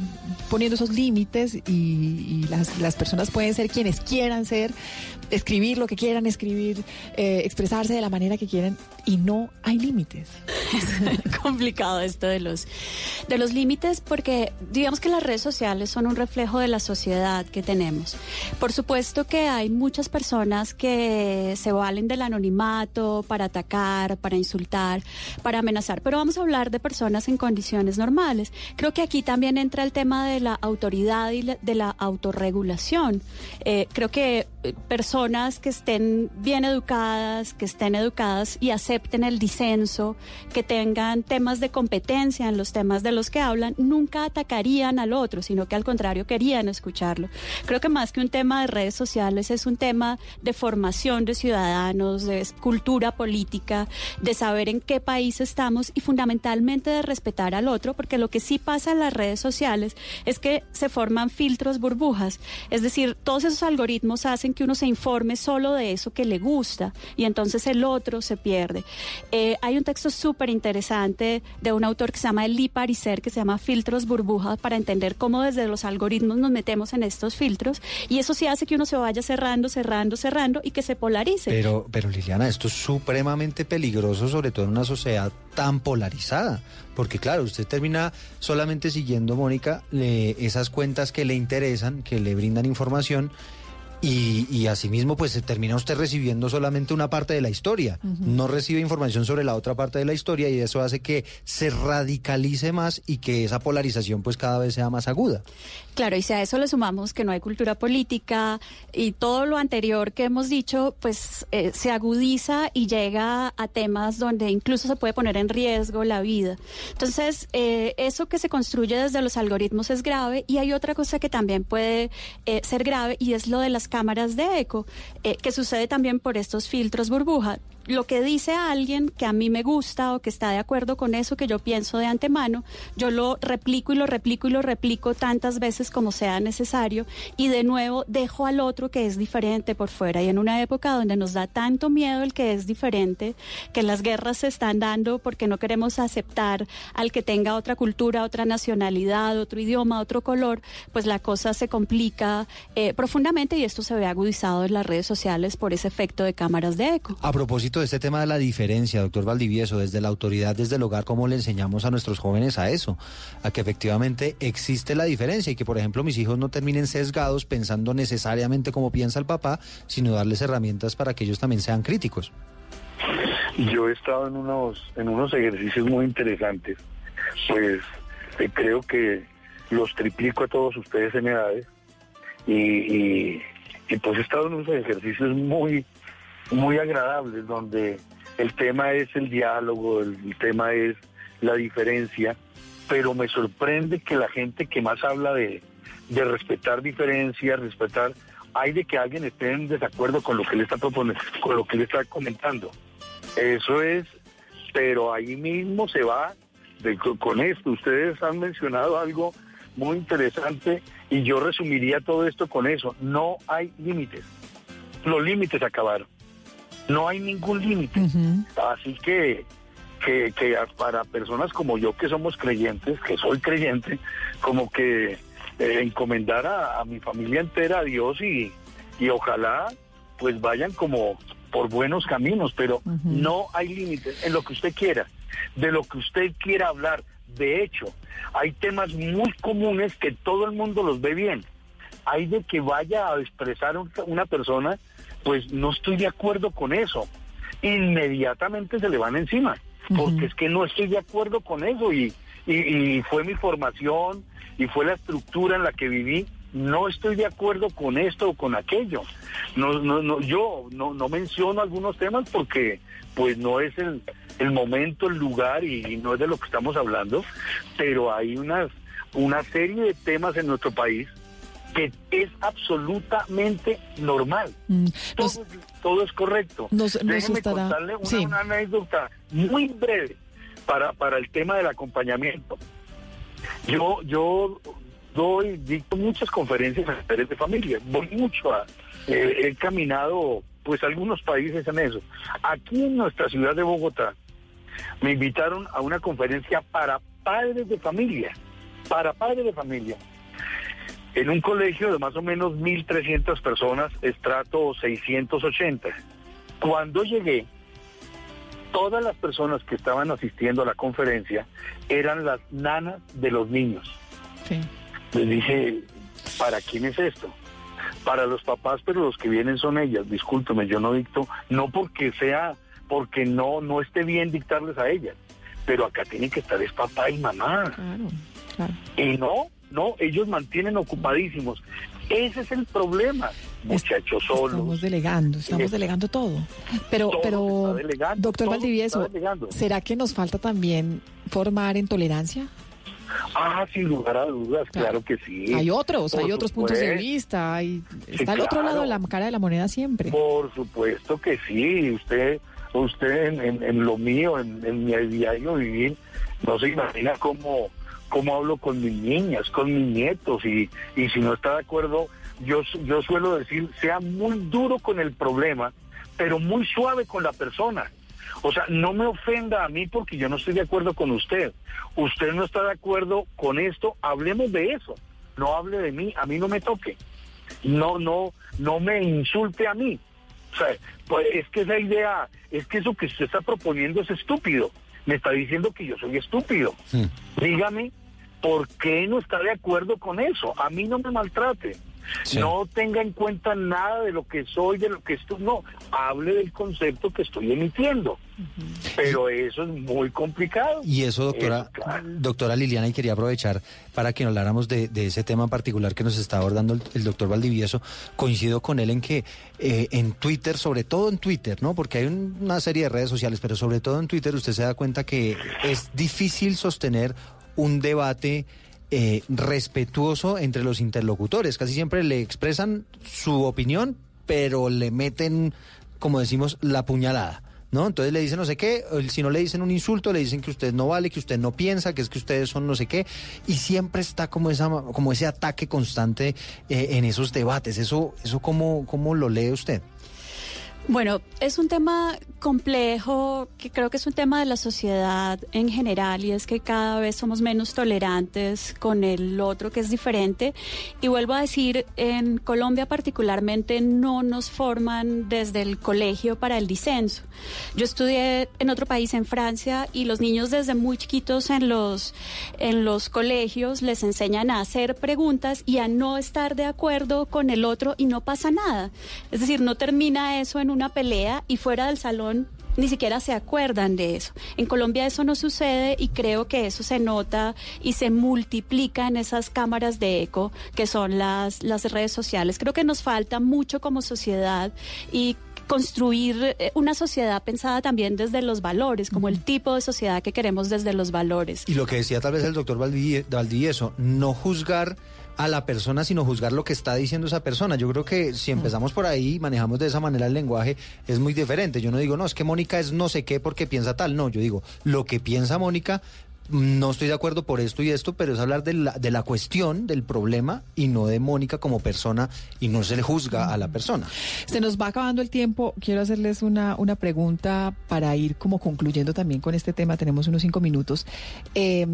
poniendo esos límites y, las, las personas pueden ser quienes quieran ser, escribir lo que quieran escribir, eh, expresarse de la manera que quieran y no hay límites. <laughs> Es complicado esto de los, de los límites porque digamos que las redes sociales son un reflejo de la sociedad que tenemos. Por supuesto que hay muchas personas que se valen del anonimato para atacar, para insultar, para amenazar, pero vamos a hablar de personas en condiciones normales. Creo que aquí también entra el tema de la autoridad y de la autorregulación. Eh, creo que eh, personas que estén bien educadas, que estén educadas y acepten el disenso, que tengan temas de competencia en los temas de los que hablan, nunca atacarían al otro, sino que al contrario querían escucharlo. Creo que más que un tema de redes sociales es un tema de formación de ciudadanos, de cultura política, de saber en qué país estamos y fundamentalmente de respetar al otro, porque lo que sí pasa las redes sociales es que se forman filtros burbujas, es decir, todos esos algoritmos hacen que uno se informe solo de eso que le gusta y entonces el otro se pierde. Eh, hay un texto súper interesante de un autor que se llama Eli Pariser, que se llama Filtros Burbujas, para entender cómo desde los algoritmos nos metemos en estos filtros y eso sí hace que uno se vaya cerrando, cerrando, cerrando y que se polarice. Pero, pero Liliana, esto es supremamente peligroso, sobre todo en una sociedad tan polarizada. Porque claro, usted termina solamente siguiendo, Mónica, le- esas cuentas que le interesan, que le brindan información. Y, y asimismo, pues termina usted recibiendo solamente una parte de la historia. No recibe información sobre la otra parte de la historia y eso hace que se radicalice más y que esa polarización pues cada vez sea más aguda. Claro, y si a eso le sumamos que no hay cultura política y todo lo anterior que hemos dicho, pues eh, se agudiza y llega a temas donde incluso se puede poner en riesgo la vida. Entonces, eh, eso que se construye desde los algoritmos es grave y hay otra cosa que también puede eh, ser grave y es lo de las cámaras de eco, eh, que sucede también por estos filtros burbuja lo que dice alguien que a mí me gusta o que está de acuerdo con eso que yo pienso de antemano, yo lo replico y lo replico y lo replico tantas veces como sea necesario y de nuevo dejo al otro que es diferente por fuera. Y en una época donde nos da tanto miedo el que es diferente, que las guerras se están dando porque no queremos aceptar al que tenga otra cultura, otra nacionalidad, otro idioma, otro color, pues la cosa se complica eh, profundamente y esto se ve agudizado en las redes sociales por ese efecto de cámaras de eco. De este tema de la diferencia, doctor Valdivieso, desde la autoridad, desde el hogar, ¿cómo le enseñamos a nuestros jóvenes a eso? A que efectivamente existe la diferencia y que, por ejemplo, mis hijos no terminen sesgados pensando necesariamente como piensa el papá, sino darles herramientas para que ellos también sean críticos. Yo he estado en unos, en unos ejercicios muy interesantes, pues eh, creo que los triplico a todos ustedes en edades y- y, pues he estado en unos ejercicios muy, muy agradables donde el tema es el diálogo, el, tema es la diferencia, pero me sorprende que la gente que más habla de, de respetar diferencias, respetar, hay de que alguien esté en desacuerdo con lo que le está proponiendo, con lo que le está comentando. Eso es pero ahí mismo se va de- con esto. Ustedes han mencionado algo muy interesante y yo resumiría todo esto con eso. No hay límites. Los límites acabaron. No hay ningún límite. Así que, que, que para personas como yo que somos creyentes, que soy creyente, como que eh, encomendar a, a mi familia entera a Dios y, y ojalá pues vayan como por buenos caminos, pero no hay límites en lo que usted quiera, de lo que usted quiera hablar. De hecho, hay temas muy comunes que todo el mundo los ve bien. Hay de que vaya a expresar un- una persona, pues no estoy de acuerdo con eso. Inmediatamente se le van encima, porque es que no estoy de acuerdo con eso y, y, y fue mi formación y fue la estructura en la que viví. No estoy de acuerdo con esto o con aquello. No, no, no, yo no, no menciono algunos temas porque pues no es el, el momento, el lugar y no es de lo que estamos hablando, pero hay unas, una serie de temas en nuestro país que es absolutamente normal. todo, todo es correcto. nos- nos Déjeme estará- contarle una, sí. una anécdota muy breve para, para el tema del acompañamiento. Yo, yo doy, dicto muchas conferencias en padres de familia, voy mucho a, eh, he caminado pues algunos países en eso. Aquí en nuestra ciudad de Bogotá me invitaron a una conferencia para padres de familia, para padres de familia, en un colegio de más o menos 1.300 personas, estrato 680. Cuando llegué, todas las personas que estaban asistiendo a la conferencia eran las nanas de los niños. Les dije, ¿para quién es esto? Para los papás, pero los que vienen son ellas. Discúlpeme, yo no dicto, no porque sea, porque no, no esté bien dictarles a ellas, pero acá tienen que estar es papá y mamá. Y no, no, ellos mantienen ocupadísimos. Ese es el problema, muchachos solos. Estamos delegando, estamos Eh, delegando todo. Pero, todo pero, delegando, doctor Valdivieso. ¿será que nos falta también formar en tolerancia? Ah, sin lugar a dudas, claro que sí. hay otros, Por hay otros puntos de vista, hay, Sí, está el otro lado de claro. la cara de la moneda siempre. Por supuesto que sí, usted, usted en, en- en lo mío, en, en mi diario vivir, no se imagina cómo, cómo hablo con mis niñas, con mis nietos, y, y si no está de acuerdo, yo, yo suelo decir, sea muy duro con el problema, pero muy suave con la persona. O sea, no me ofenda a mí porque yo no estoy de acuerdo con usted. Usted no está de acuerdo con esto, hablemos de eso. No hable de mí, a mí no me toque. No, no, no me insulte a mí. O sea, pues es que esa idea, es que eso que usted está proponiendo es estúpido. Me está diciendo que yo soy estúpido. Dígame, ¿por qué no está de acuerdo con eso? A mí no me No tenga en cuenta nada de lo que soy, de lo que estoy. No, hable del concepto que estoy emitiendo. Pero eso es muy complicado. Y eso, doctora, claro. doctora Liliana, y quería aprovechar para que habláramos de, de ese tema en particular que nos está abordando el, el doctor Valdivieso. Coincido con él en que eh, en Twitter, sobre todo en Twitter, ¿no? Porque hay un- una serie de redes sociales, pero sobre todo en Twitter usted se da cuenta que es difícil sostener un debate eh, respetuoso entre los interlocutores. Casi siempre le expresan su opinión, pero le meten, como decimos, la puñalada. ¿No? Entonces le dicen no sé qué, si no le dicen un insulto, le dicen que usted no vale, que usted no piensa, que es que ustedes son no sé qué, y siempre está como esa como ese ataque constante eh, en esos debates. Eso eso cómo cómo lo lee usted? Bueno, es un tema complejo que creo que es un tema de la sociedad en general y es que cada vez somos menos tolerantes con el otro que es diferente. Y vuelvo a decir, en Colombia particularmente no nos forman desde el colegio para el disenso. Yo estudié en otro país, en Francia, y los niños desde muy chiquitos en los, en los colegios les enseñan a hacer preguntas y a no estar de acuerdo con el otro y no pasa nada. Es decir, no termina eso en una pelea y fuera del salón ni siquiera se acuerdan de eso. En Colombia eso no sucede y creo que eso se nota y se multiplica en esas cámaras de eco que son las, las redes sociales. Creo que nos falta mucho como sociedad y construir eh, una sociedad pensada también desde los valores, como el tipo de sociedad que queremos desde los valores. Y lo que decía tal vez el doctor Valdi- Valdivieso, no juzgar a la persona, sino juzgar lo que está diciendo esa persona. Yo creo que si empezamos por ahí y manejamos de esa manera el lenguaje, es muy diferente. Yo no digo, no, es que Mónica es no sé qué porque piensa tal. No, yo digo, lo que piensa Mónica no estoy de acuerdo por esto y esto, pero es hablar de la, de la cuestión, del problema y no de Mónica como persona y no se le juzga a la persona. Se nos va acabando el tiempo. Quiero hacerles una, una pregunta para ir como concluyendo también con este tema. Tenemos unos cinco minutos. Eh,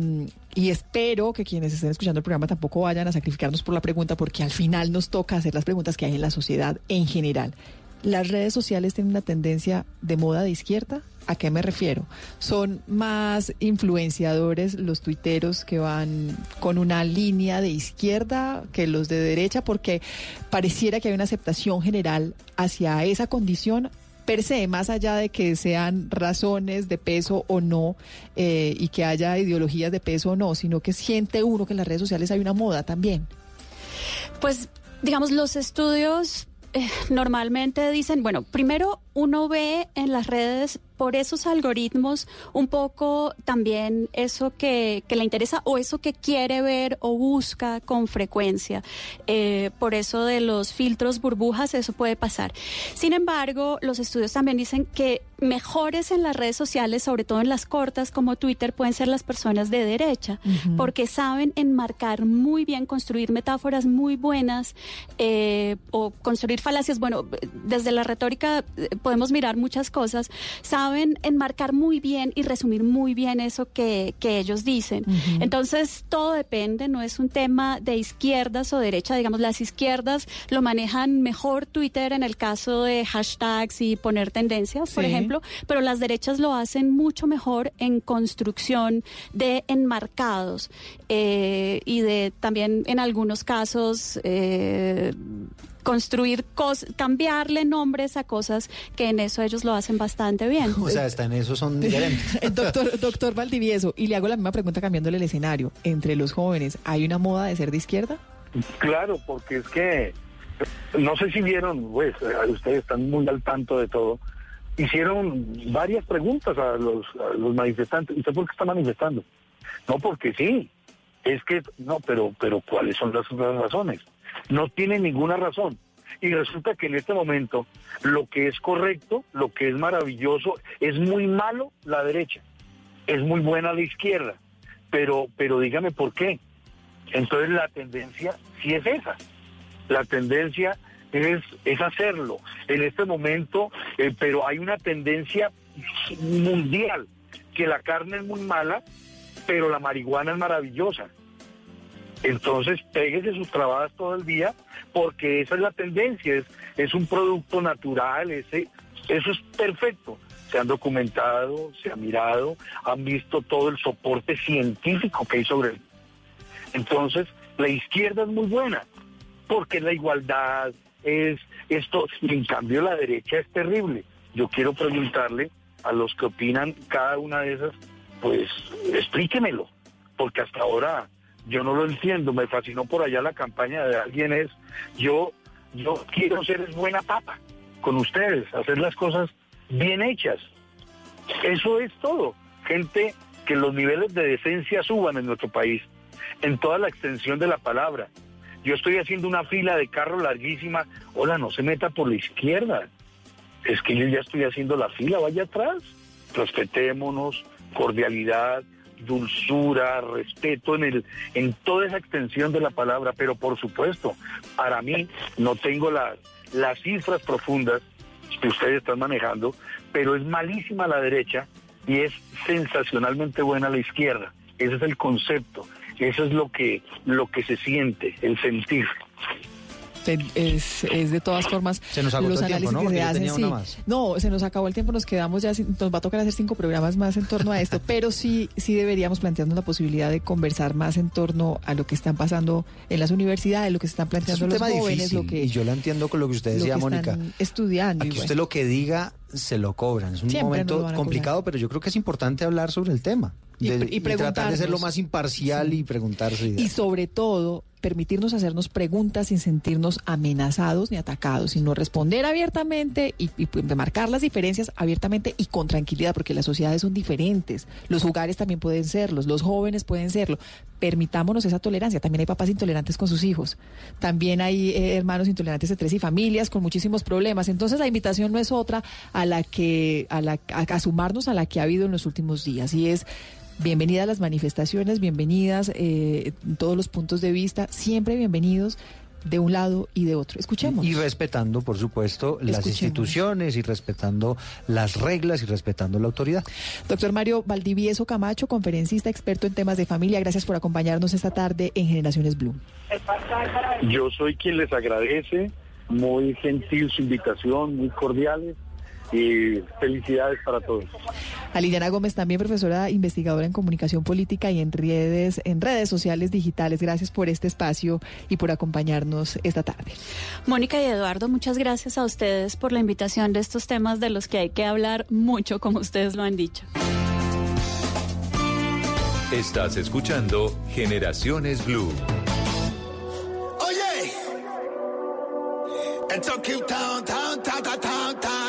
y espero que quienes estén escuchando el programa tampoco vayan a sacrificarnos por la pregunta, porque al final nos toca hacer las preguntas que hay en la sociedad en general. ¿Las redes sociales tienen una tendencia de moda de izquierda? ¿A qué me refiero? Son más influenciadores los tuiteros que van con una línea de izquierda que los de derecha, porque pareciera que hay una aceptación general hacia esa condición per se, más allá de que sean razones de peso o no, eh, y que haya ideologías de peso o no, sino que siente uno que en las redes sociales hay una moda también. Pues, digamos, los estudios eh, normalmente dicen, bueno, primero uno ve en las redes por esos algoritmos un poco también eso que, que le interesa o eso que quiere ver o busca con frecuencia. Eh, por eso de los filtros burbujas eso puede pasar. Sin embargo, los estudios también dicen que mejores en las redes sociales, sobre todo en las cortas como Twitter, pueden ser las personas de derecha, porque saben enmarcar muy bien, construir metáforas muy buenas eh, o construir falacias. Bueno, desde la retórica eh, podemos mirar muchas cosas. Saben enmarcar muy bien y resumir muy bien eso que, que ellos dicen. Entonces, todo depende, no es un tema de izquierdas o derecha. Digamos, las izquierdas lo manejan mejor Twitter en el caso de hashtags y poner tendencias, por ejemplo, pero las derechas lo hacen mucho mejor en construcción de enmarcados eh, y de también en algunos casos eh, construir cosas, cambiarle nombres a cosas que en eso ellos lo hacen bastante bien. <laughs> O sea, hasta en eso son diferentes. <laughs> El doctor, doctor Valdivieso, y le hago la misma pregunta cambiándole el escenario. Entre los jóvenes, ¿hay una moda de ser de izquierda? Claro, porque es que no sé si vieron, pues eh, ustedes están muy al tanto de todo. Hicieron varias preguntas a los, a los manifestantes. ¿Y usted por qué está manifestando? No, porque sí. Es que, no, pero, pero ¿cuáles son las, las razones? No tiene ninguna razón. Y resulta que en este momento lo que es correcto, lo que es maravilloso, es muy malo la derecha, es muy buena la izquierda. Pero, pero dígame por qué. Entonces la tendencia sí es esa. La tendencia es, es hacerlo. En este momento, eh, pero hay una tendencia mundial, que la carne es muy mala, pero la marihuana es maravillosa. Entonces, péguese sus trabajas todo el día, porque esa es la tendencia, es, es un producto natural, ese, eso es perfecto. Se han documentado, se ha mirado, han visto todo el soporte científico que hay sobre él. Entonces, la izquierda es muy buena, porque la igualdad, es esto, y en cambio la derecha es terrible. Yo quiero preguntarle a los que opinan cada una de esas, pues explíquemelo, porque hasta ahora yo no lo entiendo, me fascinó por allá la campaña de alguien es, yo, yo quiero ser buena papa con ustedes, hacer las cosas bien hechas. Eso es todo. Gente que los niveles de decencia suban en nuestro país, en toda la extensión de la palabra. Yo estoy haciendo una fila de carros larguísima. Hola, no se meta por la izquierda. Es que yo ya estoy haciendo la fila, vaya atrás. Respetémonos, cordialidad, dulzura, respeto en el en toda esa extensión de la palabra, pero por supuesto, para mí no tengo las las cifras profundas que ustedes están manejando, pero es malísima la derecha y es sensacionalmente buena la izquierda. Ese es el concepto, eso es lo que lo que se siente, el sentir. Es, es de todas formas Se nos los el tiempo, análisis ¿no? que se hacen. sí. No, se nos acabó el tiempo, nos quedamos ya, sin- nos va a tocar hacer cinco programas más en torno a esto, <laughs> pero sí, sí deberíamos plantearnos la posibilidad de conversar más en torno a lo que están pasando en las universidades, lo que se están Es planteando los jóvenes, difícil lo que, y yo lo entiendo con lo que usted decía, Mónica. estudiando. y Aquí bueno. usted lo que diga se lo cobran. Es un Siempre momento complicado, pero yo creo que es importante hablar sobre el tema. Y De- y tratar de ser lo más imparcial y preguntarse. Y sobre todo, permitirnos hacernos preguntas sin sentirnos amenazados ni atacados, sino responder abiertamente y, y pues, marcar las diferencias abiertamente y con tranquilidad, porque las sociedades son diferentes. Los hogares también pueden serlos, los jóvenes pueden serlo. Permitámonos esa tolerancia. También hay papás intolerantes con sus hijos. También hay eh, hermanos intolerantes de tres y familias con muchísimos problemas. Entonces la invitación no es otra a la que, a la, a, a sumarnos a la que ha habido en los últimos días. Y es bienvenidas las manifestaciones, bienvenidas eh, todos los puntos de vista, siempre bienvenidos de un lado y de otro. Escuchemos. Y respetando, por supuesto, las Escuchemos. instituciones y respetando las reglas y respetando la autoridad. Doctor Mario Valdivieso Camacho, conferencista experto en temas de familia, gracias por acompañarnos esta tarde en Generaciones Blue. Yo soy quien les agradece, muy gentil su invitación, muy cordiales y felicidades para todos. A Liliana Gómez, también profesora investigadora en comunicación política y en redes, en redes sociales digitales. Gracias por este espacio y por acompañarnos esta tarde. Mónica y Eduardo, muchas gracias a ustedes por la invitación de estos temas de los que hay que hablar mucho, como ustedes lo han dicho. Estás escuchando Generaciones Blue. Oye, esto es Town, Town, Town,